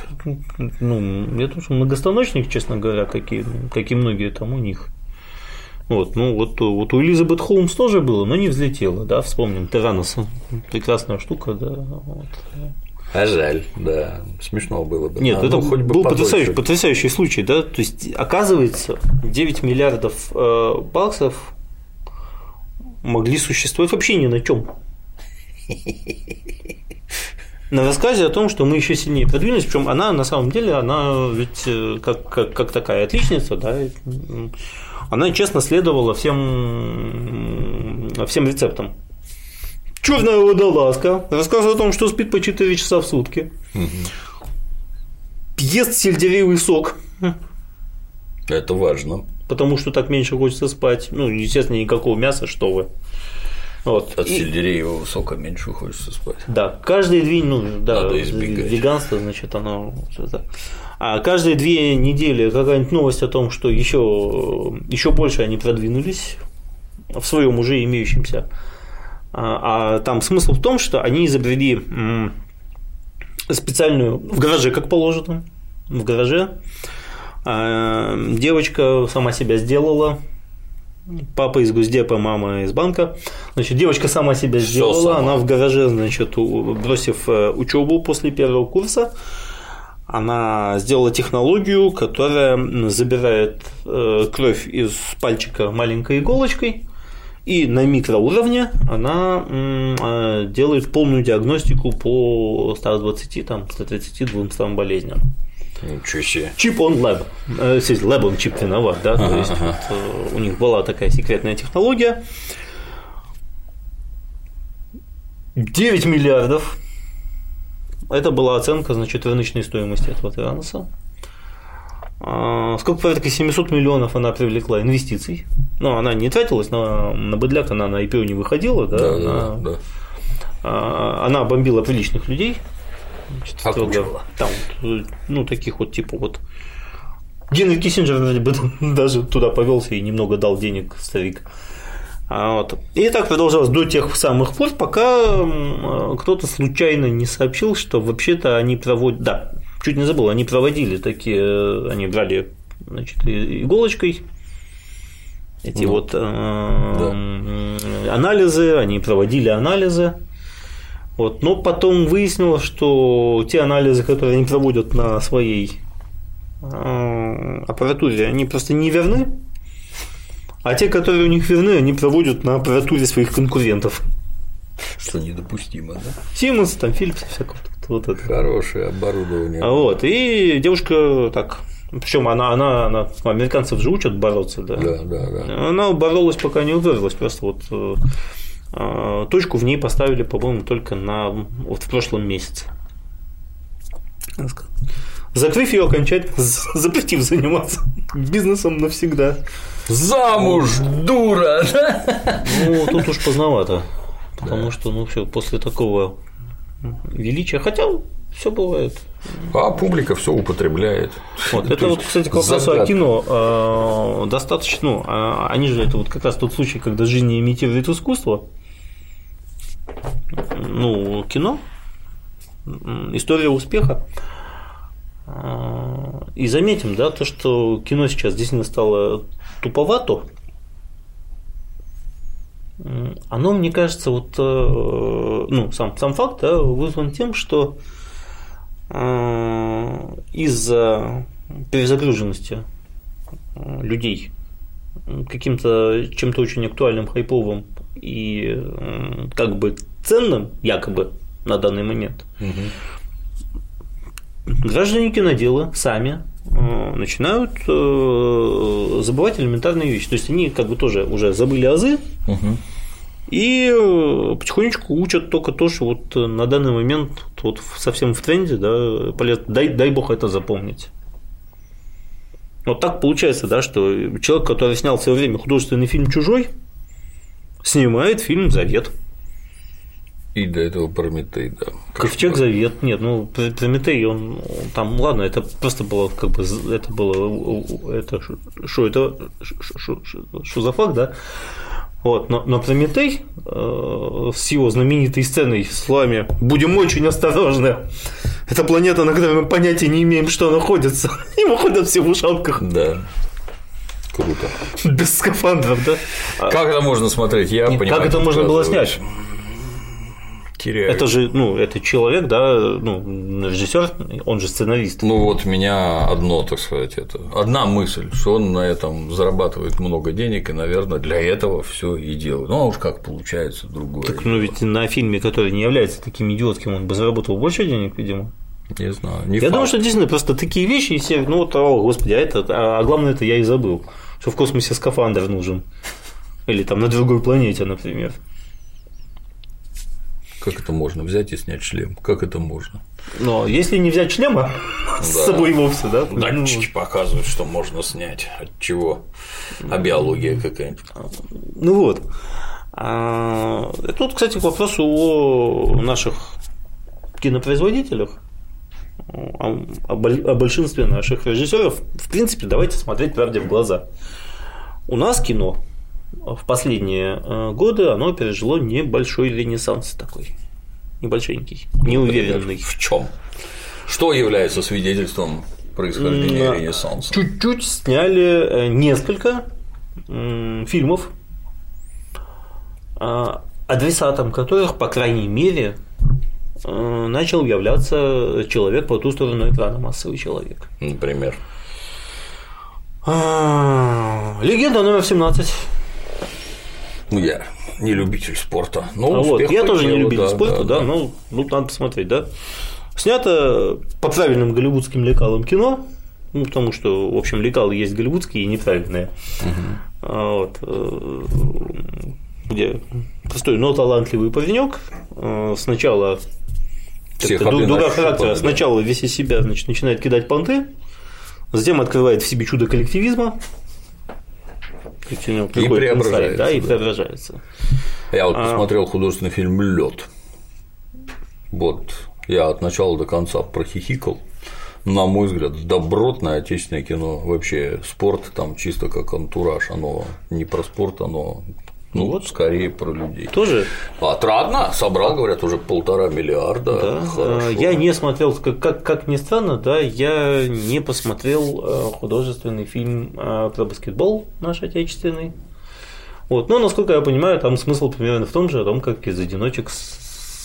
Ну, я тоже многостаночник, честно говоря, как и, как и многие там у них. Вот, ну вот, вот у Элизабет Холмс тоже было, но не взлетело, да, вспомним, Тиранос, прекрасная штука, да, вот. А жаль, да, смешно было бы. Нет, А, это ну, хоть бы был подольше. потрясающий, потрясающий случай, да, то есть, оказывается, 9 миллиардов э, баксов могли существовать вообще ни на чем. На рассказе о том, что мы еще сильнее продвинулись, причем она на самом деле, она ведь э, как, как, как такая отличница, да, она честно следовала всем, всем рецептам. Черная водолазка, рассказ о том, что спит по 4 часа в сутки, ест сельдереевый сок, Это важно. потому что так меньше хочется спать. Ну, естественно, никакого мяса, что вы. Вот. От И- сельдереевого сока меньше хочется спать. Да, каждые две, ну, да, Надо избегать. веганство, значит, оно. это. А каждые две недели какая-нибудь новость о том, что еще, еще больше они продвинулись в своем уже имеющемся. А, а там смысл в том, что они изобрели специальную в гараже, как положено, в гараже. А, Девочка сама себя сделала, папа из Госдепа, мама из банка. Значит, девочка сама себя сделала, сама. она в гараже, значит, бросив учебу после первого курса, она сделала технологию, которая забирает э, кровь из пальчика маленькой иголочкой, и на микроуровне она э, делает полную диагностику по 120, там, 130 200 болезням. Ничего себе. Чип он лэб. Э, здесь лэб он чип виноват, да. То есть вот, э, у них была такая секретная технология. 9 миллиардов. Это была оценка, значит, рыночной стоимости этого Тираноса. А, Сколько порядка 700 миллионов она привлекла инвестиций. Но она не тратилась на, на быдляк, она на IPO не выходила, да, Да, она, да, да. а, она бомбила приличных людей. Там, вот, ну, таких вот, типа, вот. Генри Киссинджер вроде бы (laughs) даже туда повелся и немного дал денег старик. А, вот. И так продолжалось до тех самых пор, пока м, кто-то случайно не сообщил, что вообще-то они проводят. Да, чуть не забыл, они проводили такие, они брали значит, иголочкой эти ну, вот э, да. анализы, они проводили анализы. Вот. Но потом выяснилось, что те анализы, которые они проводят на своей э, аппаратуре, они просто не верны. А те, которые у них верны, они проводят на аппаратуре своих конкурентов. Что недопустимо, да? Siemens, там Philips, всякое вот это. Хорошее оборудование. А вот, и девушка так причем она, она, она, американцев же учат бороться, да. Да, да, да. Она боролась, пока не уперлась. Просто вот э, точку в ней поставили, по-моему, только на вот в прошлом месяце. Закрыв ее окончательно, запретив заниматься (laughs) бизнесом навсегда. Замуж, дура! Ну, (laughs) тут уж поздновато. Потому что, ну, все, после такого величия. Хотя все бывает. А публика все употребляет. Вот, это вот, кстати, к вопросу о кино. Э, достаточно, ну, а они же это вот как раз тот случай, когда жизнь не имитирует искусство. Ну, кино, история успеха. Э, и заметим, да, то, что кино сейчас действительно стало туповато, оно, мне кажется, вот, э, ну, сам, сам факт да, вызван тем, что Э, из-за перезагруженности э, людей каким-то чем-то очень актуальным, хайповым и э, как бы ценным, якобы, на данный момент, угу. граждане кинодела сами начинают забывать элементарные вещи. То есть они как бы тоже уже забыли азы, угу. И э, потихонечку учат только то, что вот э, на данный момент вот совсем в тренде, да, полезно. Дай, дай бог это запомнить. Вот так получается, да, что человек, который снял в свое время художественный фильм Чужой, снимает фильм Завет. И до этого Прометей, да. Ковчег Завет, нет, ну Прометей, он там, ладно, это просто было как бы, это было, это что, это что за факт, да? Вот, но, но Прометей э, с его знаменитой сценой с словами «Будем очень осторожны». Это планета, на которой мы понятия не имеем, что находится. (laughs) И выходят все в ушанках. Да. Круто. Без скафандров, да? Как это можно смотреть? Я Нет, понимаю. Как это можно было снять? теряю. Это же, ну, это человек, да, ну, режиссер, он же сценарист. Ну вот меня одно, так сказать, это одна мысль, что он на этом зарабатывает много денег, и, наверное, для этого все и делает. Ну, а уж как получается другое. Так, ну ведь на фильме, который не является таким идиотским, он бы заработал больше денег, видимо. Не знаю. Не я факт. думаю, что действительно просто такие вещи, и все, ну вот, о, господи, а это, а главное, это я и забыл, что в космосе скафандр нужен. Или там на другой планете, например. Как это можно взять и снять шлем? Как это можно? Но если не взять шлема да. с собой вовсе, да? Датчики ну, показывают, что можно снять. От чего? А биология какая-нибудь? Ну вот. А, тут, кстати, к вопросу о наших кинопроизводителях, о, о большинстве наших режиссеров. В принципе, давайте смотреть правде в глаза. У нас кино в последние э, годы оно пережило небольшой ренессанс такой. Небольшенький, неуверенный. В чем? Что является свидетельством происхождения ренессанса? Чуть-чуть сняли э, несколько фильмов, а, адресатом которых, по крайней мере, начал являться человек по ту сторону экрана, массовый человек. Например. А, легенда номер 17. Ну, я не любитель спорта. Но а вот, я тоже не любитель да, спорта, да, да, да. Ну, ну, надо посмотреть, да. Снято по правильным голливудским лекалам кино, ну, потому что, в общем, лекалы есть голливудские и неправильные. Угу. Вот, э, где простой, но талантливый паренек э, сначала дуга характера, сначала весь из себя значит, начинает кидать понты, затем открывает в себе чудо коллективизма, и преображается. Инсайт, да, и преображается. Я вот а... посмотрел художественный фильм Лед. Вот я от начала до конца прохихикал. На мой взгляд, добротное отечественное кино. Вообще спорт там чисто как антураж. Оно не про спорт, оно Ну вот скорее про людей. Тоже? Отрадно, собрал, говорят, уже полтора миллиарда. Да. Хорошо. Я не смотрел, как, как, как ни странно, да, я не посмотрел э, художественный фильм э, про баскетбол наш отечественный. Вот. Но, насколько я понимаю, там смысл примерно в том же, о том, как из одиночек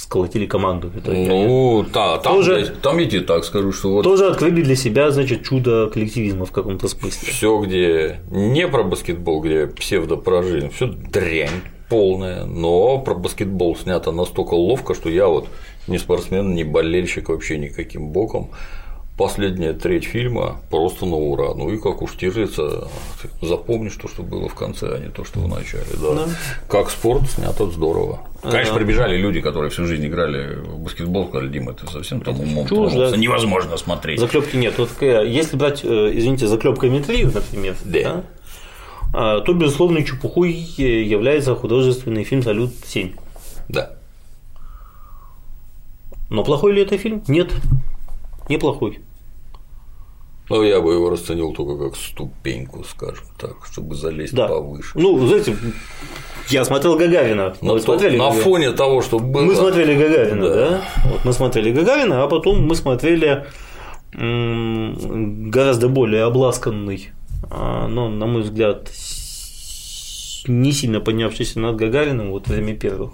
сколотили команду. Это ну, да, там, тоже, там я тебе так скажу, что вот тоже открыли для себя, значит, чудо коллективизма в каком-то смысле. Все, где не про баскетбол, где псевдо про жизнь, все дрянь полная, но про баскетбол снято настолько ловко, что я вот не спортсмен, не болельщик вообще никаким боком последняя треть фильма просто на ура. Ну и как уж Штирлица, запомнишь то, что было в конце, а не то, что в начале. Да. да. Как спорт снято здорово. Конечно, прибежали люди, которые всю жизнь играли в баскетбол, сказали, Дима, ты совсем там умом Чушь, да. невозможно смотреть. Заклепки нет. Вот, если брать, э, извините, заклепками 3, например, да. Да, а, то, безусловно, чепухой является художественный фильм «Салют 7». Да. Но плохой ли это фильм? Нет, неплохой. Ну, я бы его расценил только как ступеньку, скажем так, чтобы залезть да. повыше. Ну, знаете, я смотрел Гагарина. На, мы смотрели на Гагарина. фоне того, что было. Мы смотрели Гагарина, да. да? Вот мы смотрели Гагарина, а потом мы смотрели гораздо более обласканный, а, но, на мой взгляд, не сильно поднявшийся над Гагарином вот время первых.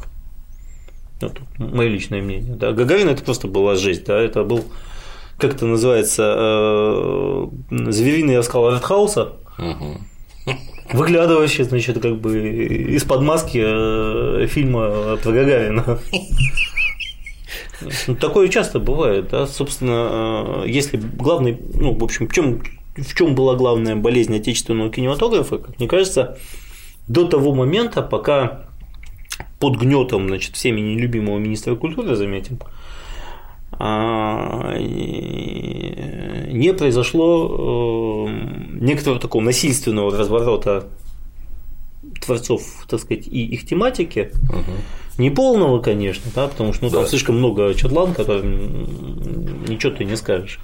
Вот мое личное мнение. Да. Гагарин это просто была жесть, да, это был как это называется, э, звериный оскал артхауса, угу. выглядывающий, значит, как бы из-под маски э, фильма про Гагарина. Ну, такое часто бывает, да, собственно, э, если главный, ну, в общем, в чем, в чем была главная болезнь отечественного кинематографа, как мне кажется, до того момента, пока под гнетом, значит, всеми нелюбимого министра культуры, заметим, не произошло э, некоторого такого насильственного разворота творцов, так сказать, и их тематики. Угу. Не полного, конечно, да, потому что ну, да. там слишком много четлан, которым ничего ты не скажешь.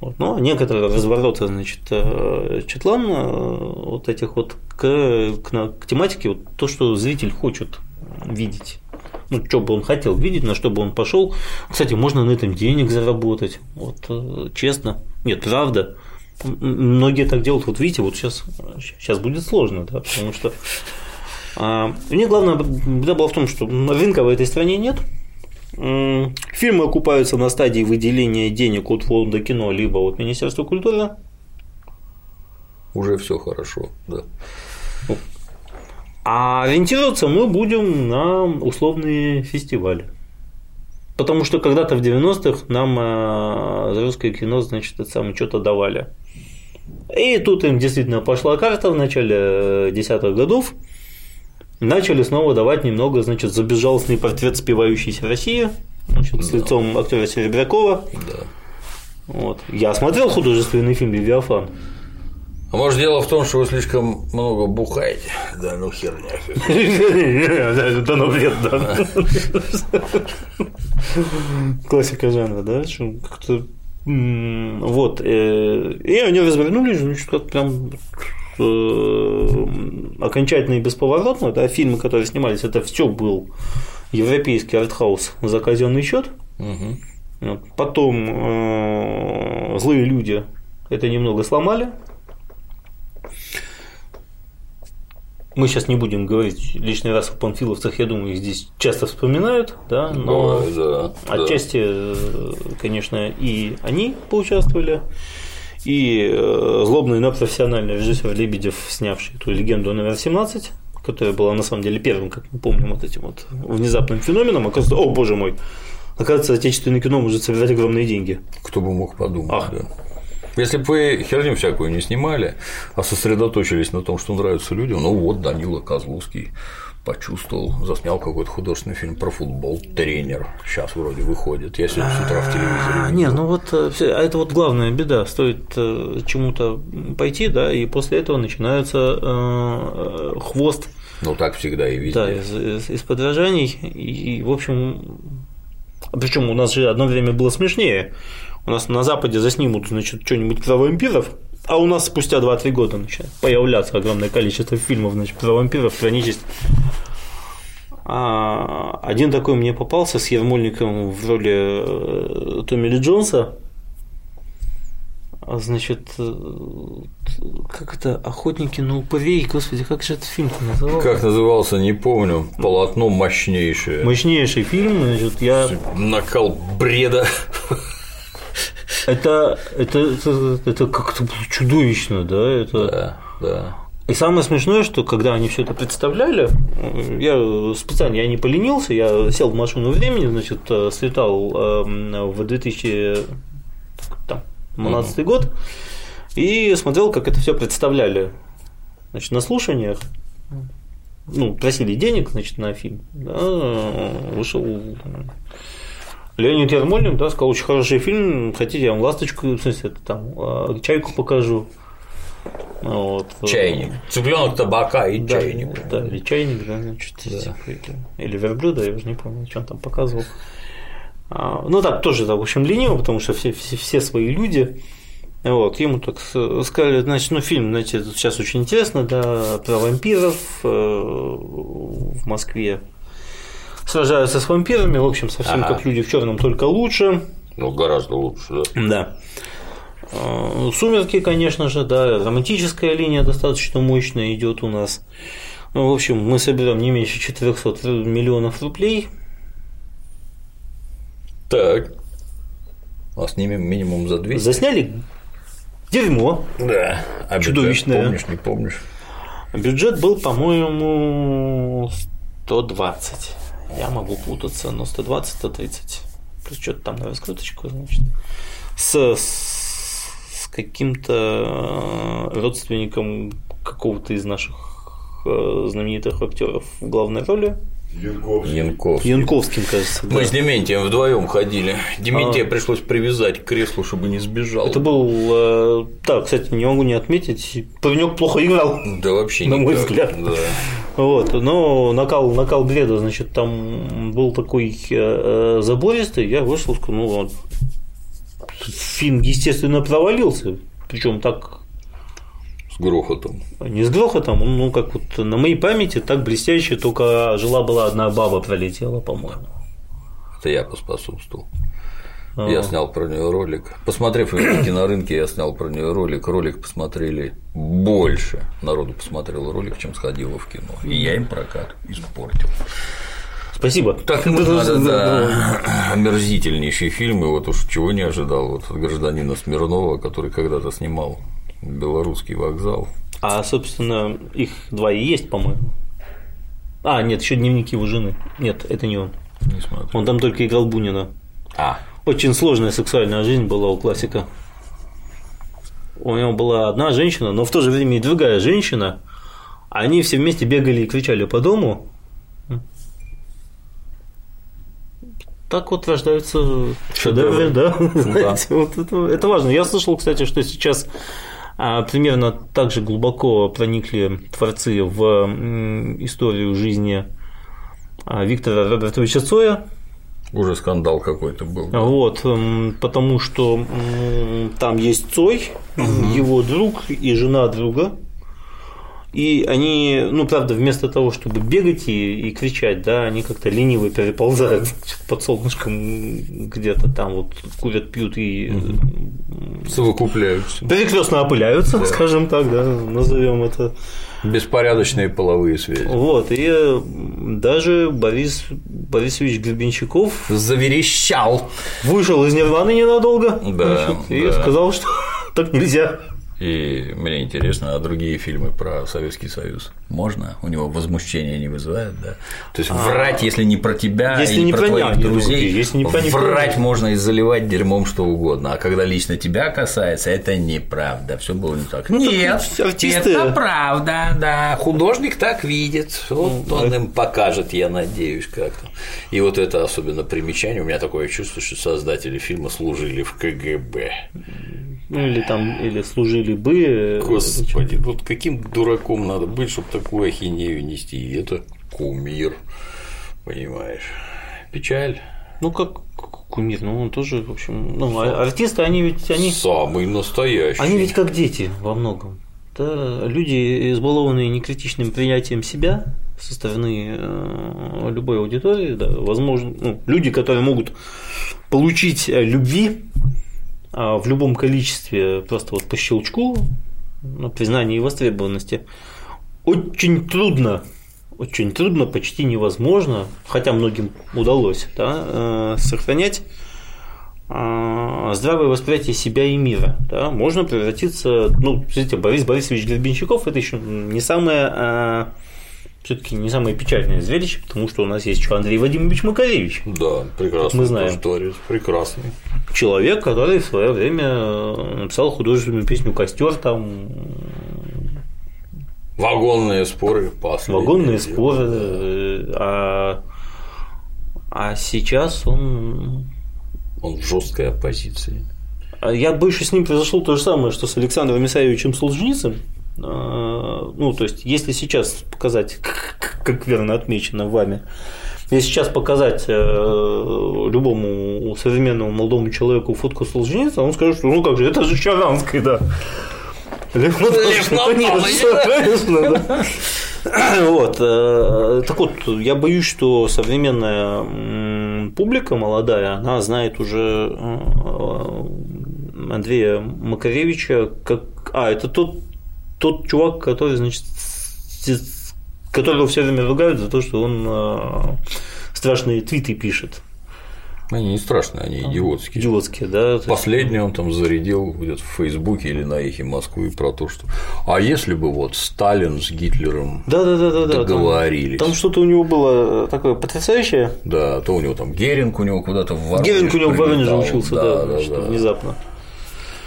Вот, но некоторые развороты, значит, э, четлан э, вот этих вот к, к, к тематике, вот то, что зритель хочет видеть ну, что бы он хотел видеть, на что бы он пошел. Кстати, можно на этом денег заработать. Вот, э, честно. Нет, правда. Многие так делают. Вот видите, вот сейчас, сейчас будет сложно, да, потому что а, мне главное беда была в том, что рынка в этой стране нет. Фильмы окупаются на стадии выделения денег от фонда кино либо от Министерства культуры. Уже все хорошо, да. А ориентироваться мы будем на условные фестивали. Потому что когда-то в 90-х нам э, русское кино, значит, это самое что-то давали. И тут им действительно пошла карта в начале десятых годов. Начали снова давать немного, значит, за безжалостный портрет спивающейся России, значит, да. с лицом актера Серебрякова. Да. Вот. Я смотрел художественный фильм «Левиафан». А может дело в том, что вы слишком много бухаете? Да ну херня. (laughs) Да ну вред, да. Классика жанра, да? Как-то вот. Э, и они развернулись, значит, как прям э, окончательно и бесповоротно, да, фильмы, которые снимались, это все был европейский артхаус за казенный счет. Потом э, злые люди это немного сломали, мы сейчас не будем говорить лишний раз о панфиловцах, я думаю, их здесь часто вспоминают, да, но да, отчасти, да. конечно, и они поучаствовали, и э, злобный, но профессиональный режиссер Лебедев, снявший эту легенду номер 17, которая была на самом деле первым, как мы помним, вот этим вот внезапным феноменом, оказывается, о боже мой, оказывается, отечественное кино может собирать огромные деньги. Кто бы мог подумать, Ах. да. Если бы вы херню всякую не снимали, а сосредоточились на том, что нравится людям, ну вот Данила Козловский почувствовал, заснял какой-то художественный фильм про футбол, тренер, сейчас вроде выходит, я сегодня с утра в телевизоре видел. Не, ну вот, э, а это вот главная беда, стоит э, чему-то пойти, да, и после этого начинается э, хвост. Ну так всегда и везде. Да, из, из, из подражаний, и, в общем, причем у нас же одно время было смешнее, у нас на Западе заснимут, значит, что-нибудь про вампиров, а у нас спустя 2-3 года начинает появляться огромное количество фильмов значит, про вампиров, про нечисть. А, один такой мне попался с Ермольником в роли э, Томми Ли Джонса. А, Значит, э, как это охотники на упырей, господи, как же этот фильм назывался? Как назывался, не помню. Полотно мощнейшее. Мощнейший фильм, значит, я Накал бреда. Это это это, это как-то чудовищно, да, это Да, да. И самое смешное, что когда они все это представляли, я специально я не поленился, я сел в машину времени, значит, э, слетал э, в 2012 год и смотрел, как это все представляли. Значит, на слушаниях, ну, просили денег, значит, на фильм, да, вышел Леонид Ермолин, да, сказал, очень хороший фильм, хотите, я вам ласточку, в смысле, это там, э, чайку покажу. Вот. Чайник. Цыпленок табака и Да, чайник. Да, или чайник, да, значит, типа, или, верблюда, я уже не помню, что он там показывал. А, ну так, тоже, да, в общем, лениво, потому что все, все, все свои люди. Вот, ему так сказали, значит, ну, фильм, значит, сейчас очень интересно, да, про вампиров э, в Москве сражаются с вампирами, в общем, совсем Ага. как люди в черном, только лучше. Ну, гораздо лучше, да. Да. Э, Сумерки, конечно же, да, романтическая линия достаточно мощная идет у нас. Ну, в общем, мы соберем не меньше 400 миллионов рублей. Так. А снимем минимум за 200. Засняли дерьмо. Да. А бюджет Чудовищное. Помнишь, не помнишь? Бюджет был, по-моему, 120. Я могу путаться, но 120, 130. Плюс что-то там на раскруточку, значит. С, с, с каким-то э, родственником какого-то из наших э, знаменитых актеров в главной роли. Янков. Янковским, кажется. да. Мы с Дементием вдвоем ходили. Дементия пришлось привязать к креслу, чтобы не сбежал. Это был, э, да, кстати, не могу не отметить, паренек плохо играл. Да вообще На мой никак. взгляд. Да. Вот, но накал, накал бреда, значит, там был такой э, э, забористый, я вышел, ну, вот, фильм, естественно, провалился, причем так С грохотом. не с грохотом, ну, как вот на моей памяти так блестяще, только жила-была одна баба пролетела, по-моему. Это я поспособствовал. Я снял про нее ролик. Посмотрев ее на кинорынке, я снял про нее ролик. Ролик посмотрели больше. Народу посмотрел ролик, чем сходило в кино. И я им прокат испортил. Спасибо. Так ему надо, да. Омерзительнейший фильм, и вот уж чего не ожидал вот от гражданина Смирнова, который когда-то снимал белорусский вокзал. А, собственно, их два и есть, по-моему. А, нет, еще дневники его жены. Нет, это не он. Не смотрю. Он там только играл Бунина. А, Очень сложная сексуальная жизнь была у классика. У него была одна женщина, но в то же время и другая женщина. Они все вместе бегали и кричали по дому. Так вот рождаются шедевры, да. (laughs) Знаете, вот это, это важно. Я слышал, кстати, что сейчас а, примерно так же глубоко проникли творцы в историю жизни а, Виктора Робертовича Цоя, уже скандал какой-то был. да. вот, м, потому что там есть Цой, его друг и жена друга. И они, ну, правда, вместо того, чтобы бегать и, и кричать, да, они как-то лениво переползают (laughs) под солнышком где-то там вот курят, пьют и Совокупляются. перекрестно опыляются, скажем так, да, назовем это. Беспорядочные половые связи. Вот, и э, даже Борис Борисович Гребенщиков Заверещал. вышел из Нирваны ненадолго Да, значит, и да. сказал, что (laughs) так нельзя. И мне интересно, а другие фильмы про Советский Союз можно? У него возмущение не вызывает, да? То есть врать, если не про тебя, А. Если и не про про твоих друзей, если не про врать можно и заливать дерьмом что угодно. А когда лично тебя касается, это неправда. Все было не так. Нет, Ну, артисты- это правда, да. Художник так видит. Вот Ну, он им покажет, я надеюсь, как-то. И вот это особенно примечание. У меня такое чувство, что создатели фильма служили в КГБ. Ну, или там, или служили бы. э, Господи, вот каким дураком надо быть, чтобы такую ахинею нести? И это кумир, понимаешь? Печаль. Ну, как кумир, ну, он тоже, в общем, ну, а- артисты, они ведь, они, Самый настоящий. они ведь как дети во многом. Да, люди, избалованные некритичным принятием себя, со стороны любой аудитории, да, возможно, ну, люди, которые могут получить любви в любом количестве просто вот по щелчку, на признании востребованности, очень трудно очень трудно, почти невозможно, хотя многим удалось, да, э, сохранять э, здравое восприятие себя и мира. Да, можно превратиться, ну, смотрите, Борис Борисович Гребенщиков это еще не самое э, все-таки не самое печальное зрелище, потому что у нас есть еще Андрей Вадимович Макаревич. Да, прекрасный мы знаем. Творец, прекрасный. Человек, который в свое время написал художественную песню Костер там Вагонные споры последние. Вагонные споры. А, а сейчас он. Он в жесткой оппозиции. А я больше с ним произошло то же самое, что с Александром Исаевичем Солженицын. Ну, то есть, если сейчас показать, (laughs) как верно отмечено вами, если сейчас показать э, любому современному молодому человеку фотку Солженицына, он скажет, что ну как же, это же Чаранский, да. Лев Конечно, да. (coughs) Вот. Э, так вот, я боюсь, что современная публика молодая, она знает уже э, Андрея Макаревича как. А, это тот, тот чувак, который, значит, которого все время ругают за то, что он э, страшные твиты пишет. Они не страшные, они идиотские. Идиотские, да. Последний он там зарядил где-то в Фейсбуке или на эхе Москвы про то, что а если бы вот Сталин с Гитлером да, да, да, да, договорились. Там, там что-то у него было такое потрясающее. Да, то у него там Геринг у него куда-то в Воронеж Геринг у него в Воронеже учился, да, да, да, да. внезапно.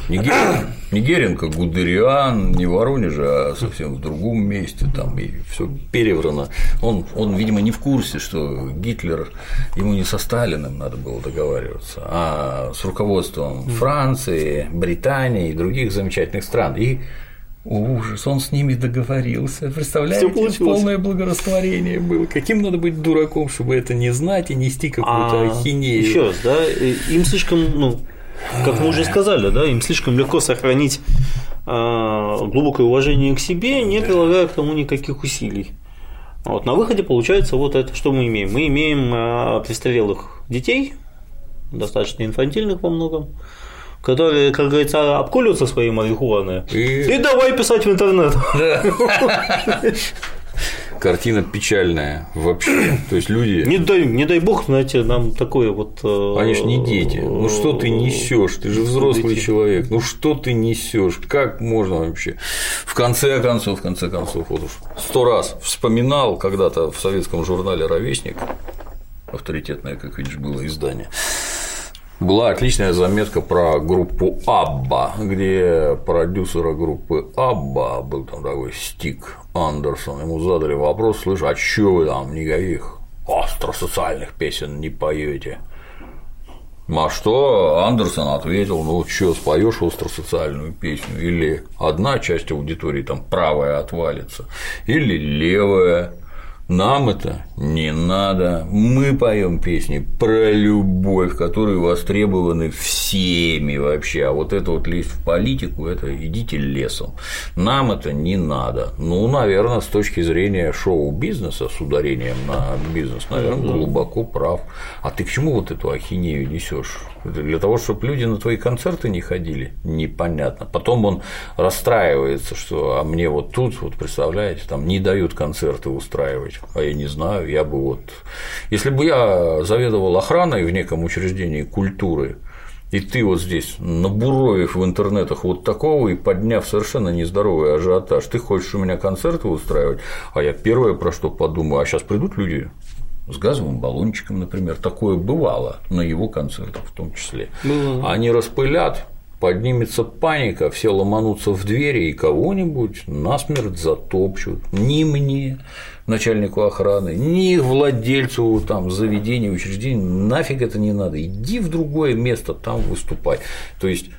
Не, Герин, не Геринг, а Гудериан, не в Воронеже, а совсем в другом месте, там и все переврано. Он, он, видимо, не в курсе, что Гитлер, ему не со Сталиным надо было договариваться, а с руководством Франции, Британии и других замечательных стран. И Ужас, он с ними договорился. Представляете, полное благорастворение было. Каким надо быть дураком, чтобы это не знать и нести какую-то а, ахинею. Еще раз, да, им слишком, ну, как мы уже сказали, да, им слишком легко сохранить а, глубокое уважение к себе, не прилагая к тому никаких усилий. Вот, на выходе получается вот это, что мы имеем. Мы имеем а, престарелых детей, достаточно инфантильных во многом, которые, как говорится, обкуливаются своей марихуаной и... и давай писать в интернет. (laughs) Картина печальная вообще. (clears throat) То есть люди. Не дай, не дай бог, знаете, нам такое вот. Э, Они ж не дети. Ну что ты несешь? Ты же взрослый дети. человек. Ну что ты несешь? Как можно вообще? В конце концов, в конце концов, вот уж сто раз вспоминал когда-то в советском журнале Ровесник авторитетное, как видишь, было издание была отличная заметка про группу Абба, где продюсера группы Абба был там такой Стик Андерсон. Ему задали вопрос, слышь, а чё вы там никаких остросоциальных песен не поете? А что Андерсон ответил, ну что, споешь остросоциальную песню, или одна часть аудитории там правая отвалится, или левая, нам это не надо. Мы поем песни про любовь, которые востребованы всеми вообще. А вот это вот лезть в политику, это идите лесом. Нам это не надо. Ну, наверное, с точки зрения шоу-бизнеса, с ударением на бизнес, наверное, глубоко прав. А ты к чему вот эту ахинею несешь? Для того, чтобы люди на твои концерты не ходили? Непонятно. Потом он расстраивается, что а мне вот тут, вот представляете, там не дают концерты устраивать, а я не знаю, я бы вот. Если бы я заведовал охраной в неком учреждении культуры, и ты вот здесь, набуровив в интернетах вот такого и подняв совершенно нездоровый ажиотаж, ты хочешь у меня концерты устраивать, а я первое про что подумаю, а сейчас придут люди с газовым баллончиком, например, такое бывало на его концертах в том числе. Было. Они распылят, поднимется паника, все ломанутся в двери и кого-нибудь насмерть затопчут. Ни мне, начальнику охраны, ни владельцу там заведения, учреждения, нафиг это не надо, иди в другое место, там выступай. То есть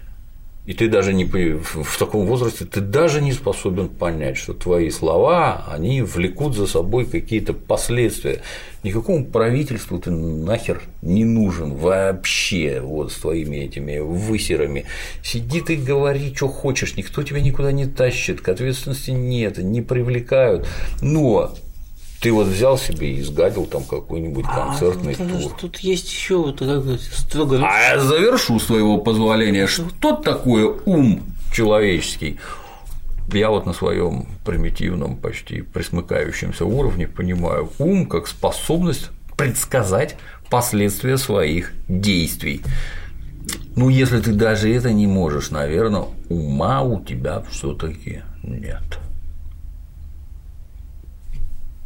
и ты даже не в таком возрасте ты даже не способен понять, что твои слова, они влекут за собой какие-то последствия. Никакому правительству ты нахер не нужен вообще вот с твоими этими высерами. Сиди ты говори, что хочешь, никто тебя никуда не тащит, к ответственности нет, не привлекают. Но Ты вот взял себе и изгадил там какой-нибудь концертный а, тур. Тут есть еще вот строго. А я завершу своего позволения. Что такое ум человеческий? Я вот на своем примитивном, почти присмыкающемся уровне понимаю ум как способность предсказать последствия своих действий. Ну, если ты даже это не можешь, наверное, ума у тебя все-таки нет.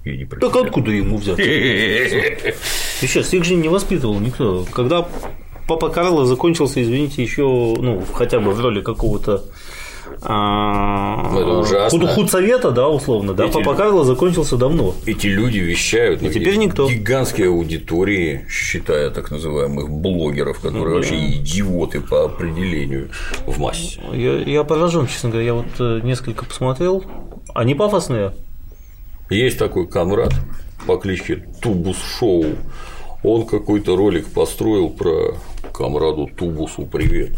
Я не так откуда ему взять? (laughs) Сейчас их же не воспитывал никто. Когда папа Карло закончился, извините, еще, ну, хотя бы в роли какого-то а, это худ, худсовета, да, условно, да, Папа Карло закончился давно. Эти люди вещают, и теперь никто. Гигантские аудитории, считая так называемых блогеров, которые вообще идиоты по определению в массе. Я, я поражен, честно говоря, я вот э, несколько посмотрел, они пафосные. Есть такой Конрад по кличке Тубус Шоу. Он какой-то ролик построил про Камраду Тубусу привет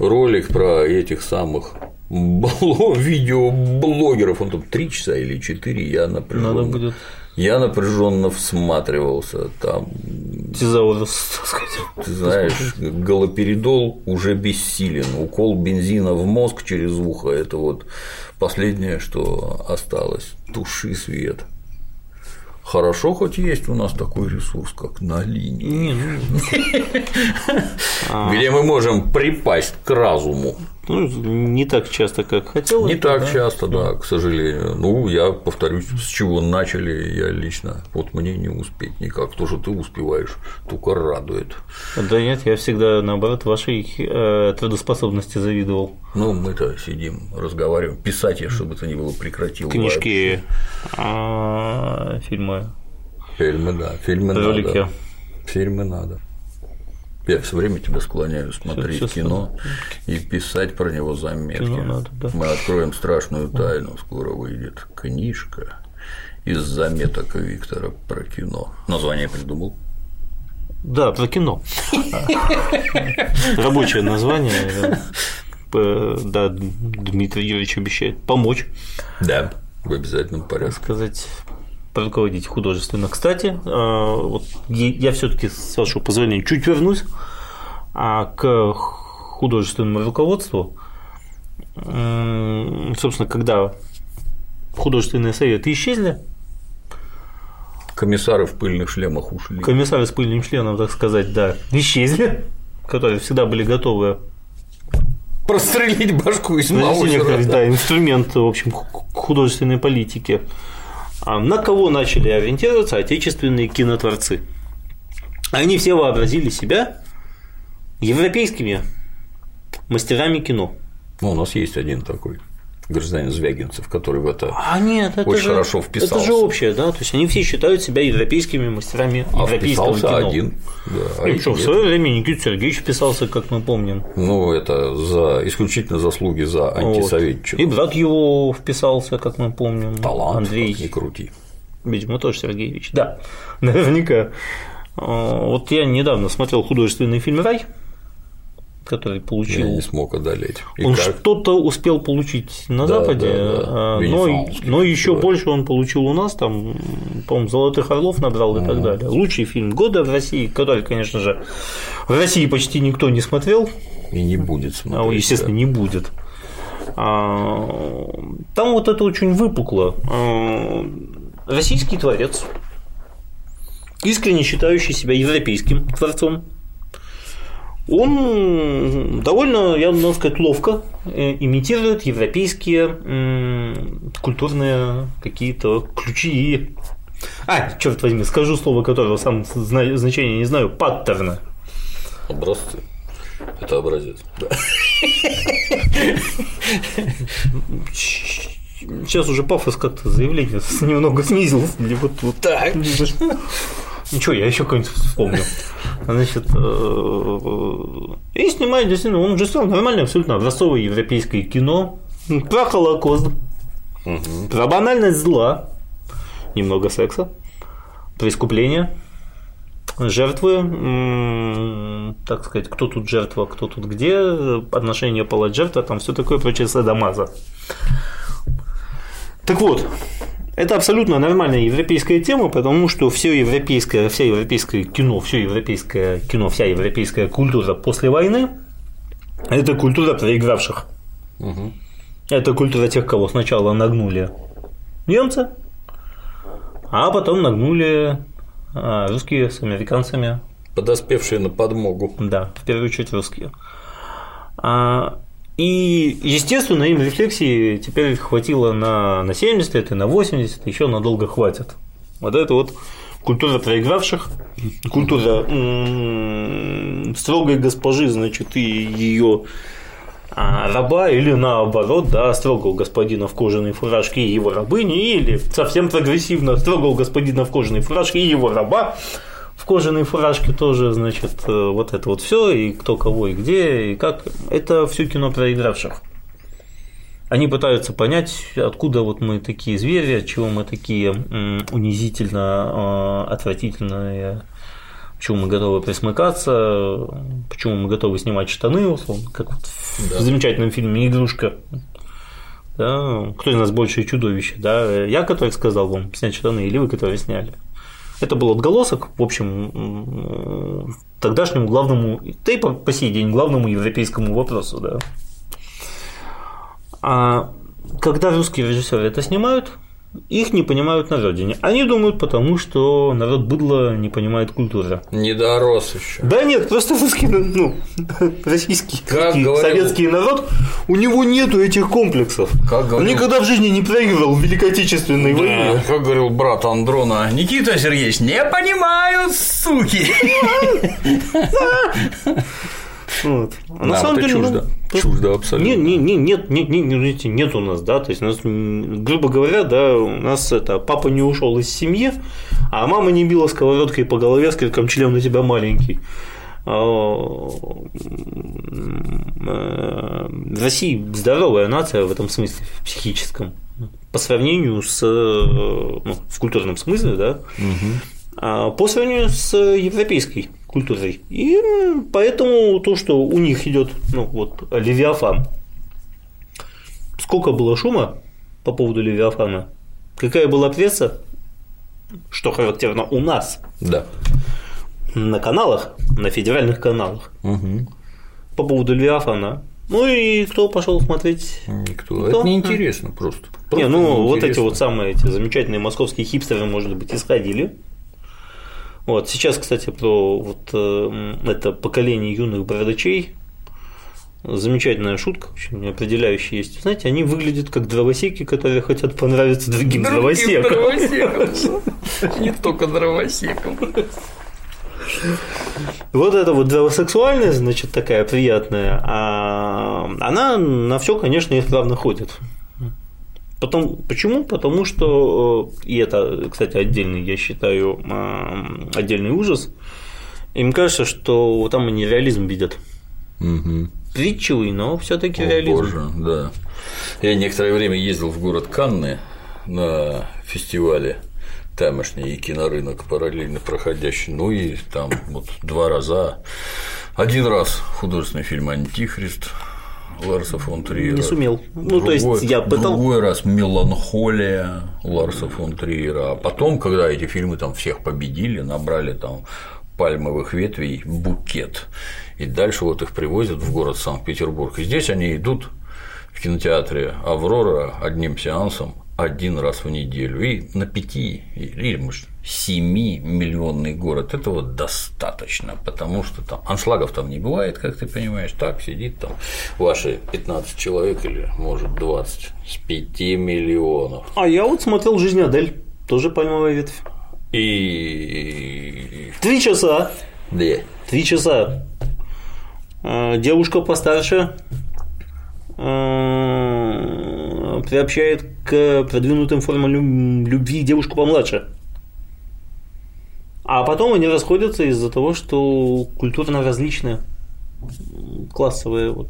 ролик про этих самых (laughs) видеоблогеров, он там три часа или четыре, я напряженно. Надо будет. Я напряженно всматривался там. Тизаурус, сказать. Ты знаешь, галоперидол уже бессилен. Укол бензина в мозг через ухо – это вот последнее, что осталось. Туши свет. Хорошо, хоть есть у нас такой ресурс, как на линии, где мы можем припасть к разуму. Ну, не так часто, как хотелось. Не так да? часто, да, к сожалению. Ну, я повторюсь, с чего начали, я лично. Вот мне не успеть никак. То, что ты успеваешь, только радует. Да нет, я всегда, наоборот, вашей э, трудоспособности завидовал. Ну, мы-то сидим, разговариваем. Писать я, чтобы это не было, прекратил. Книжки, а, фильмы. Фильмы, да, фильмы Ролики. надо. Фильмы надо. Я все время тебя склоняю смотреть всё, всё кино и писать про него заметки. надо, да. Мы откроем страшную тайну. Скоро выйдет книжка из заметок Виктора про кино. Название придумал? Да, про кино. Рабочее название. Да, Дмитрий Юрьевич обещает помочь. Да, в обязательном порядке. Сказать руководить художественно. Кстати, а, вот я все-таки, с вашего позволения, чуть вернусь а, к художественному руководству. Собственно, когда художественные советы исчезли, комиссары в пыльных шлемах ушли. Комиссары с пыльным членом, так сказать, да, исчезли, которые всегда были готовы прострелить башку из Маузера. Да, инструмент, в общем, художественной политики. А на кого начали ориентироваться отечественные кинотворцы? Они все вообразили себя европейскими мастерами кино. Ну, у нас есть один такой гражданин Звягинцев, который в это, а нет, это очень же, хорошо вписался. Это же общее, да? То есть они все считают себя европейскими мастерами а европейского вписался кино. один. Да, и что, в свое время Никита Сергеевич вписался, как мы помним. Ну, это за исключительно заслуги за антисоветчину. Вот. И брат его вписался, как мы помним. Талант, Андрей. не крути. Видимо, тоже Сергеевич. Да, (laughs) наверняка. А, вот я недавно смотрел художественный фильм Рай, который получил. Я не смог одолеть. И он что-то успел получить на да, Западе, да, да. А, но, но еще больше он получил у нас, там, по-моему, Золотых Орлов набрал и так далее. Лучший фильм года в России, который, конечно же, в России почти никто не смотрел. И не будет смотреть. А, естественно, да. не будет. Там вот это очень выпукло российский творец, искренне считающий себя европейским творцом, он довольно, я могу сказать, ловко э, имитирует европейские культурные какие-то ключи. А, черт возьми, скажу слово, которого сам значения не знаю, паттерна. Образцы. Это образец. Сейчас уже пафос как-то заявление немного снизился. Вот, вот так. Ничего, я еще какой-нибудь вспомню. Значит, э, и снимает действительно, он уже снял нормальное, абсолютно образцовое европейское кино. Про Холокост, про банальность зла, немного секса, преступления, жертвы, так сказать, кто тут жертва, кто тут где, отношение палач жертва, там все такое прочее садомаза. Так вот, Это абсолютно нормальная европейская тема, потому что все европейское, вся европейское кино, все европейское кино, вся европейская культура после войны – это культура проигравших. Угу. Это культура тех, кого сначала нагнули немцы, а потом нагнули а, русские с американцами. Подоспевшие на подмогу. Да, в первую очередь русские. А, и, естественно, им рефлексии теперь хватило на, на 70 лет и на 80, еще надолго хватит. Вот это вот культура проигравших, культура строгой госпожи, значит, и ее раба или наоборот, да, строгого господина в кожаной фуражке и его рабыни, или совсем прогрессивно строгого господина в кожаной фуражке и его раба в кожаной фуражке тоже, значит, э, вот это вот все, и кто кого и где, и как. Это все кино проигравших. Они пытаются понять, откуда вот мы такие звери, от чего мы такие унизительно, э, отвратительные почему мы готовы присмыкаться, почему мы готовы снимать штаны, условно, как вот да. в замечательном фильме «Игрушка». Да? Кто из нас больше чудовище? Да? Я, который сказал вам снять штаны, или вы, которые сняли? Это был отголосок, в общем, тогдашнему главному, да и по, сей день главному европейскому вопросу. Да. А когда русские режиссеры это снимают, их не понимают на родине. Они думают, потому что народ быдло не понимает культуры. Не дорос еще. Да нет, просто русский, ну, российский, как говорил... советский народ, у него нету этих комплексов. Как говорил... Он никогда в жизни не проигрывал в Великой Отечественной да, войне. Как говорил брат Андрона, Никита Сергеевич, не понимают, суки. (laughs) Вот. А на самом деле, чуждо. Ну, чуждо абсолютно. Не, не, не, нет, нет, нет, нет у нас, да, то есть у нас, грубо говоря, да, у нас это папа не ушел из семьи, а мама не била сковородкой по голове с криком член у тебя маленький. А, в России здоровая нация в этом смысле, в психическом, по сравнению с, ну, в культурном смысле, да, угу. по сравнению с европейской культурой. И поэтому то, что у них идет, ну вот, Левиафан. Сколько было шума по поводу Левиафана? Какая была пресса? Что характерно у нас? Да. На каналах, на федеральных каналах. Угу. По поводу Левиафана. Ну и кто пошел смотреть? Никто. Никто? Это неинтересно просто. просто не, ну вот эти вот самые эти замечательные московские хипстеры, может быть, исходили вот. Сейчас, кстати, про вот э, это поколение юных бородачей замечательная шутка, очень определяющая есть. Знаете, они выглядят как дровосеки, которые хотят понравиться другим, другим дровосекам. дровосекам. (laughs) Не только дровосекам. Вот это вот дровосексуальная, значит, такая приятная, а она на все, конечно, исправно ходит. Потом, почему? Потому что, э, и это, кстати, отдельный, я считаю, э, отдельный ужас, им кажется, что там они реализм видят. Угу. Притчевый, но все-таки реализм. Боже, да. Я некоторое время ездил в город Канны на фестивале тамошний и кинорынок параллельно проходящий. Ну и там вот два раза. Один раз художественный фильм Антихрист, Ларса фон Триера. Не сумел. Ну, другой, то есть я пытал. Другой раз меланхолия Ларса фон Триера. А потом, когда эти фильмы там всех победили, набрали там пальмовых ветвей букет. И дальше вот их привозят в город Санкт-Петербург. И здесь они идут в кинотеатре Аврора одним сеансом один раз в неделю. И на пяти или, может, 7-миллионный город, этого достаточно, потому что там аншлагов там не бывает, как ты понимаешь, так сидит там ваши 15 человек или может 20 с 5 миллионов. А я вот смотрел «Жизнь Адель», тоже пальмовая ветвь. И три часа. Да. Три часа. А, девушка постарше а, приобщает к продвинутым формам любви девушку помладше. А потом они расходятся из-за того, что культурно различные, классовые вот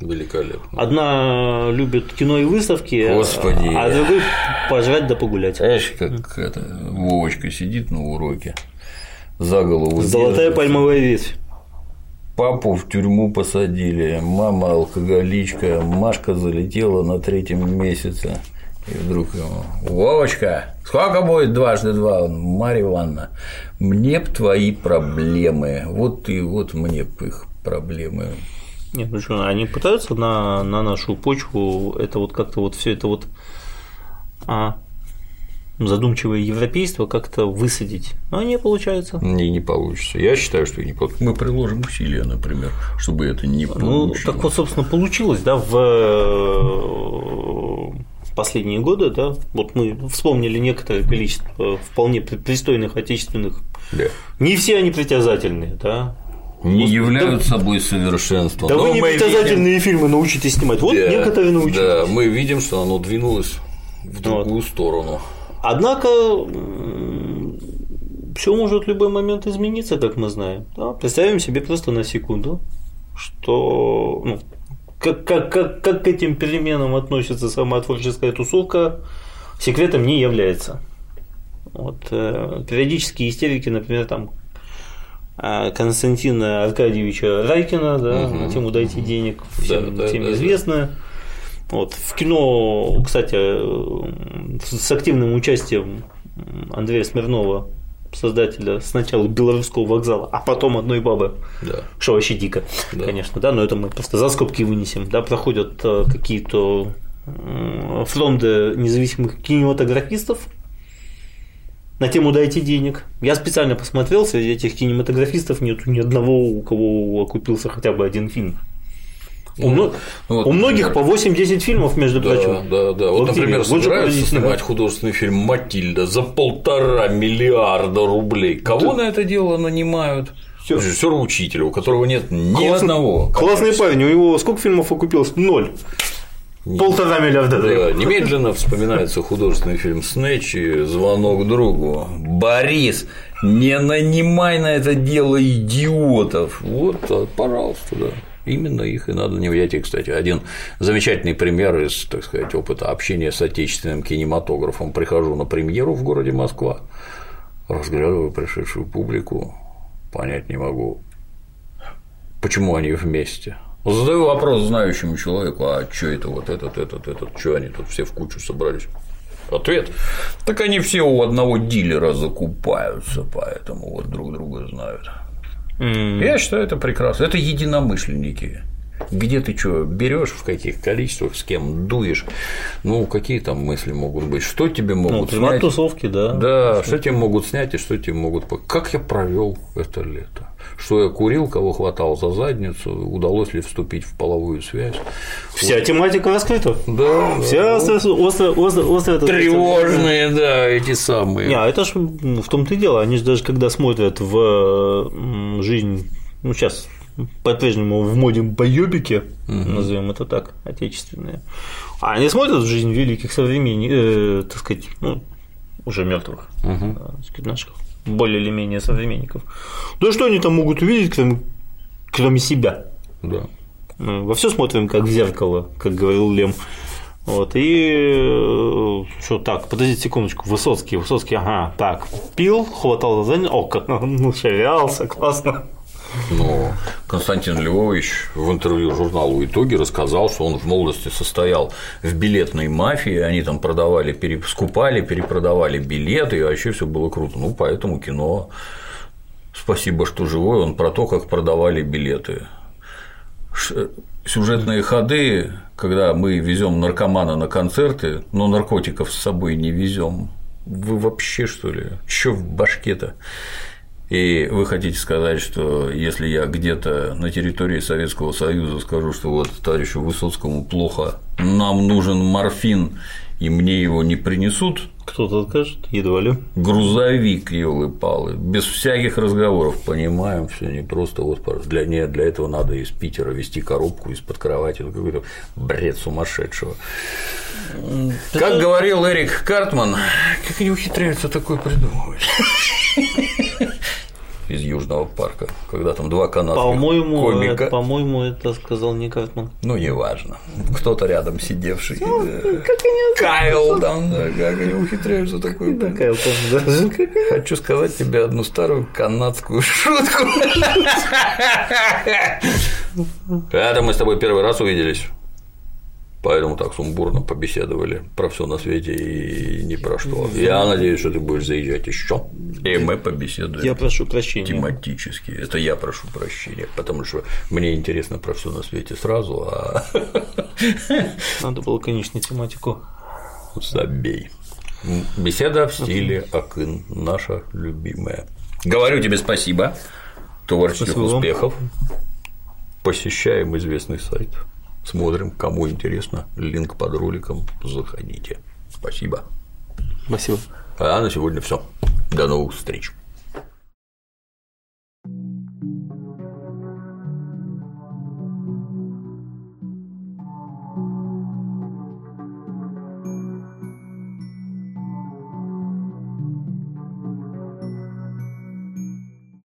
Великолепно. Одна любит кино и выставки, Господи. а другой пожрать да погулять. Знаешь, как это, Вовочка сидит на уроке, за голову Золотая держит. пальмовая ветвь. Папу в тюрьму посадили, мама алкоголичка, Машка залетела на третьем месяце. И вдруг ему, Вовочка, сколько будет дважды два? Он, Марья Ивановна, мне б твои проблемы, вот и вот мне б их проблемы. Нет, ну что, они пытаются на, на нашу почву это вот как-то вот все это вот а, задумчивое европейство как-то высадить. Но не получается. Не, не получится. Я считаю, что не получится. Мы приложим усилия, например, чтобы это не Ну, получилось. так вот, собственно, получилось, да, в э, последние годы, да, вот мы вспомнили некоторое количество вполне при- пристойных отечественных, Да. не все они притязательные, да, Не Вот, являются собой совершенством. да Но вы не мы видим- притязательные фильмы научитесь снимать, вот Да, некоторые научились. Да, мы видим, что оно двинулось в другую сторону. Однако все может в любой момент измениться, как мы знаем. Да? Представим себе просто на секунду, что ну, как, как, как, как к этим переменам относится сама творческая тусовка, секретом не является. Вот, э, периодические истерики, например, там э, Константина Аркадьевича Райкина, да, Мгм. на тему «Дайте денег», всем, да, всем да, да. Вот, в кино, кстати, э, с активным участием Андрея Смирнова, создателя сначала Белорусского вокзала, а потом одной бабы, Да. что вообще дико, Да. конечно, да, но это мы просто за скобки вынесем, да, проходят э, какие-то э, фронты независимых кинематографистов на тему «Дайте денег». Я специально посмотрел, среди этих кинематографистов нет ни одного, у кого окупился хотя бы один фильм. У, ну вот, у многих например, по 8-10 фильмов, между Да, прочим. да, да. Вот, Вот например, вот собираются снимать художественный фильм «Матильда» за полтора миллиарда рублей. Кого на это дело нанимают? Всё. Режиссера учителя, у которого нет ни Классный- одного. Классный парень, у него сколько фильмов окупилось? Ноль. Полтора миллиарда. Да, немедленно вспоминается художественный фильм «Снэч» и «Звонок другу». Борис, не нанимай на это дело идиотов. Вот, пожалуйста, да. Именно их и надо не тебе, кстати, один замечательный пример из, так сказать, опыта общения с отечественным кинематографом. Прихожу на премьеру в городе Москва, разглядываю пришедшую публику, понять не могу, почему они вместе. Задаю вопрос знающему человеку, а что это вот этот, этот, этот, что они тут все в кучу собрались? Ответ. Так они все у одного дилера закупаются, поэтому вот друг друга знают. М, Я считаю, это прекрасно. Это единомышленники. Где ты что, берешь в каких количествах, с кем дуешь? Ну, какие там мысли могут быть? Что тебе Ну, могут климат снять? тусовки, да. Да, что тебе могут снять и что тебе могут Как я провел это лето? Что я курил, кого хватал за задницу, удалось ли вступить в половую связь? Вся тематика раскрыта. Да, Вся остро, остро, остро, остро- тревожные, да, эти самые. Не, а это ж в том-то и дело. Они же даже когда смотрят в жизнь, ну сейчас по-прежнему в моде байопики, назовем это так, отечественные, а они смотрят в жизнь великих современников, так сказать, ну, уже мертвых, наших более или менее современников. Да что они там могут увидеть, кроме, кроме себя? Да. Ну, Во все смотрим как в зеркало, как говорил Лем. Вот, и что так, подождите секундочку, Высоцкий, Высоцкий, ага, так, пил, хватал за задницу, о, как (laughs) ну, ширялся, классно. Но Константин Львович в интервью журналу «Итоги» рассказал, что он в молодости состоял в билетной мафии, они там продавали, скупали, перепродавали билеты, и вообще все было круто. Ну, поэтому кино «Спасибо, что живой» он про то, как продавали билеты. Сюжетные ходы, когда мы везем наркомана на концерты, но наркотиков с собой не везем. Вы вообще что ли? Что в башке-то? И вы хотите сказать, что если я где-то на территории Советского Союза скажу, что вот товарищу Высоцкому плохо, нам нужен морфин, и мне его не принесут, Кто-то откажет, едва ли. грузовик, елы палы без всяких разговоров, понимаем, все не просто вот для, нет, для этого надо из Питера вести коробку из-под кровати, это какой-то бред сумасшедшего. Как говорил Эрик Картман, как они ухитряются такое придумывать? (laughs) Из Южного парка, когда там два канадских По-моему, комика. это, по-моему, это сказал не Картман. Ну, неважно. Кто-то рядом сидевший. да. Кайл там, да, как они ухитряются придумать. Такая, помню, даже. Хочу сказать тебе одну старую канадскую шутку. (laughs) Это мы с тобой первый раз увиделись. Поэтому так сумбурно побеседовали про все на свете и ни про что. Я надеюсь, что ты будешь заезжать еще, и мы побеседуем. Я прошу прощения. Тематически. Это я прошу прощения, потому что мне интересно про все на свете сразу, а (laughs) Надо было, конечно, тематику. забей. Беседа в стиле Акын, наша любимая. Говорю тебе спасибо, творческих Спасибо вам. успехов. Посещаем известный сайт, смотрим, кому интересно, линк под роликом, заходите. Спасибо. Спасибо. А на сегодня все. До новых встреч.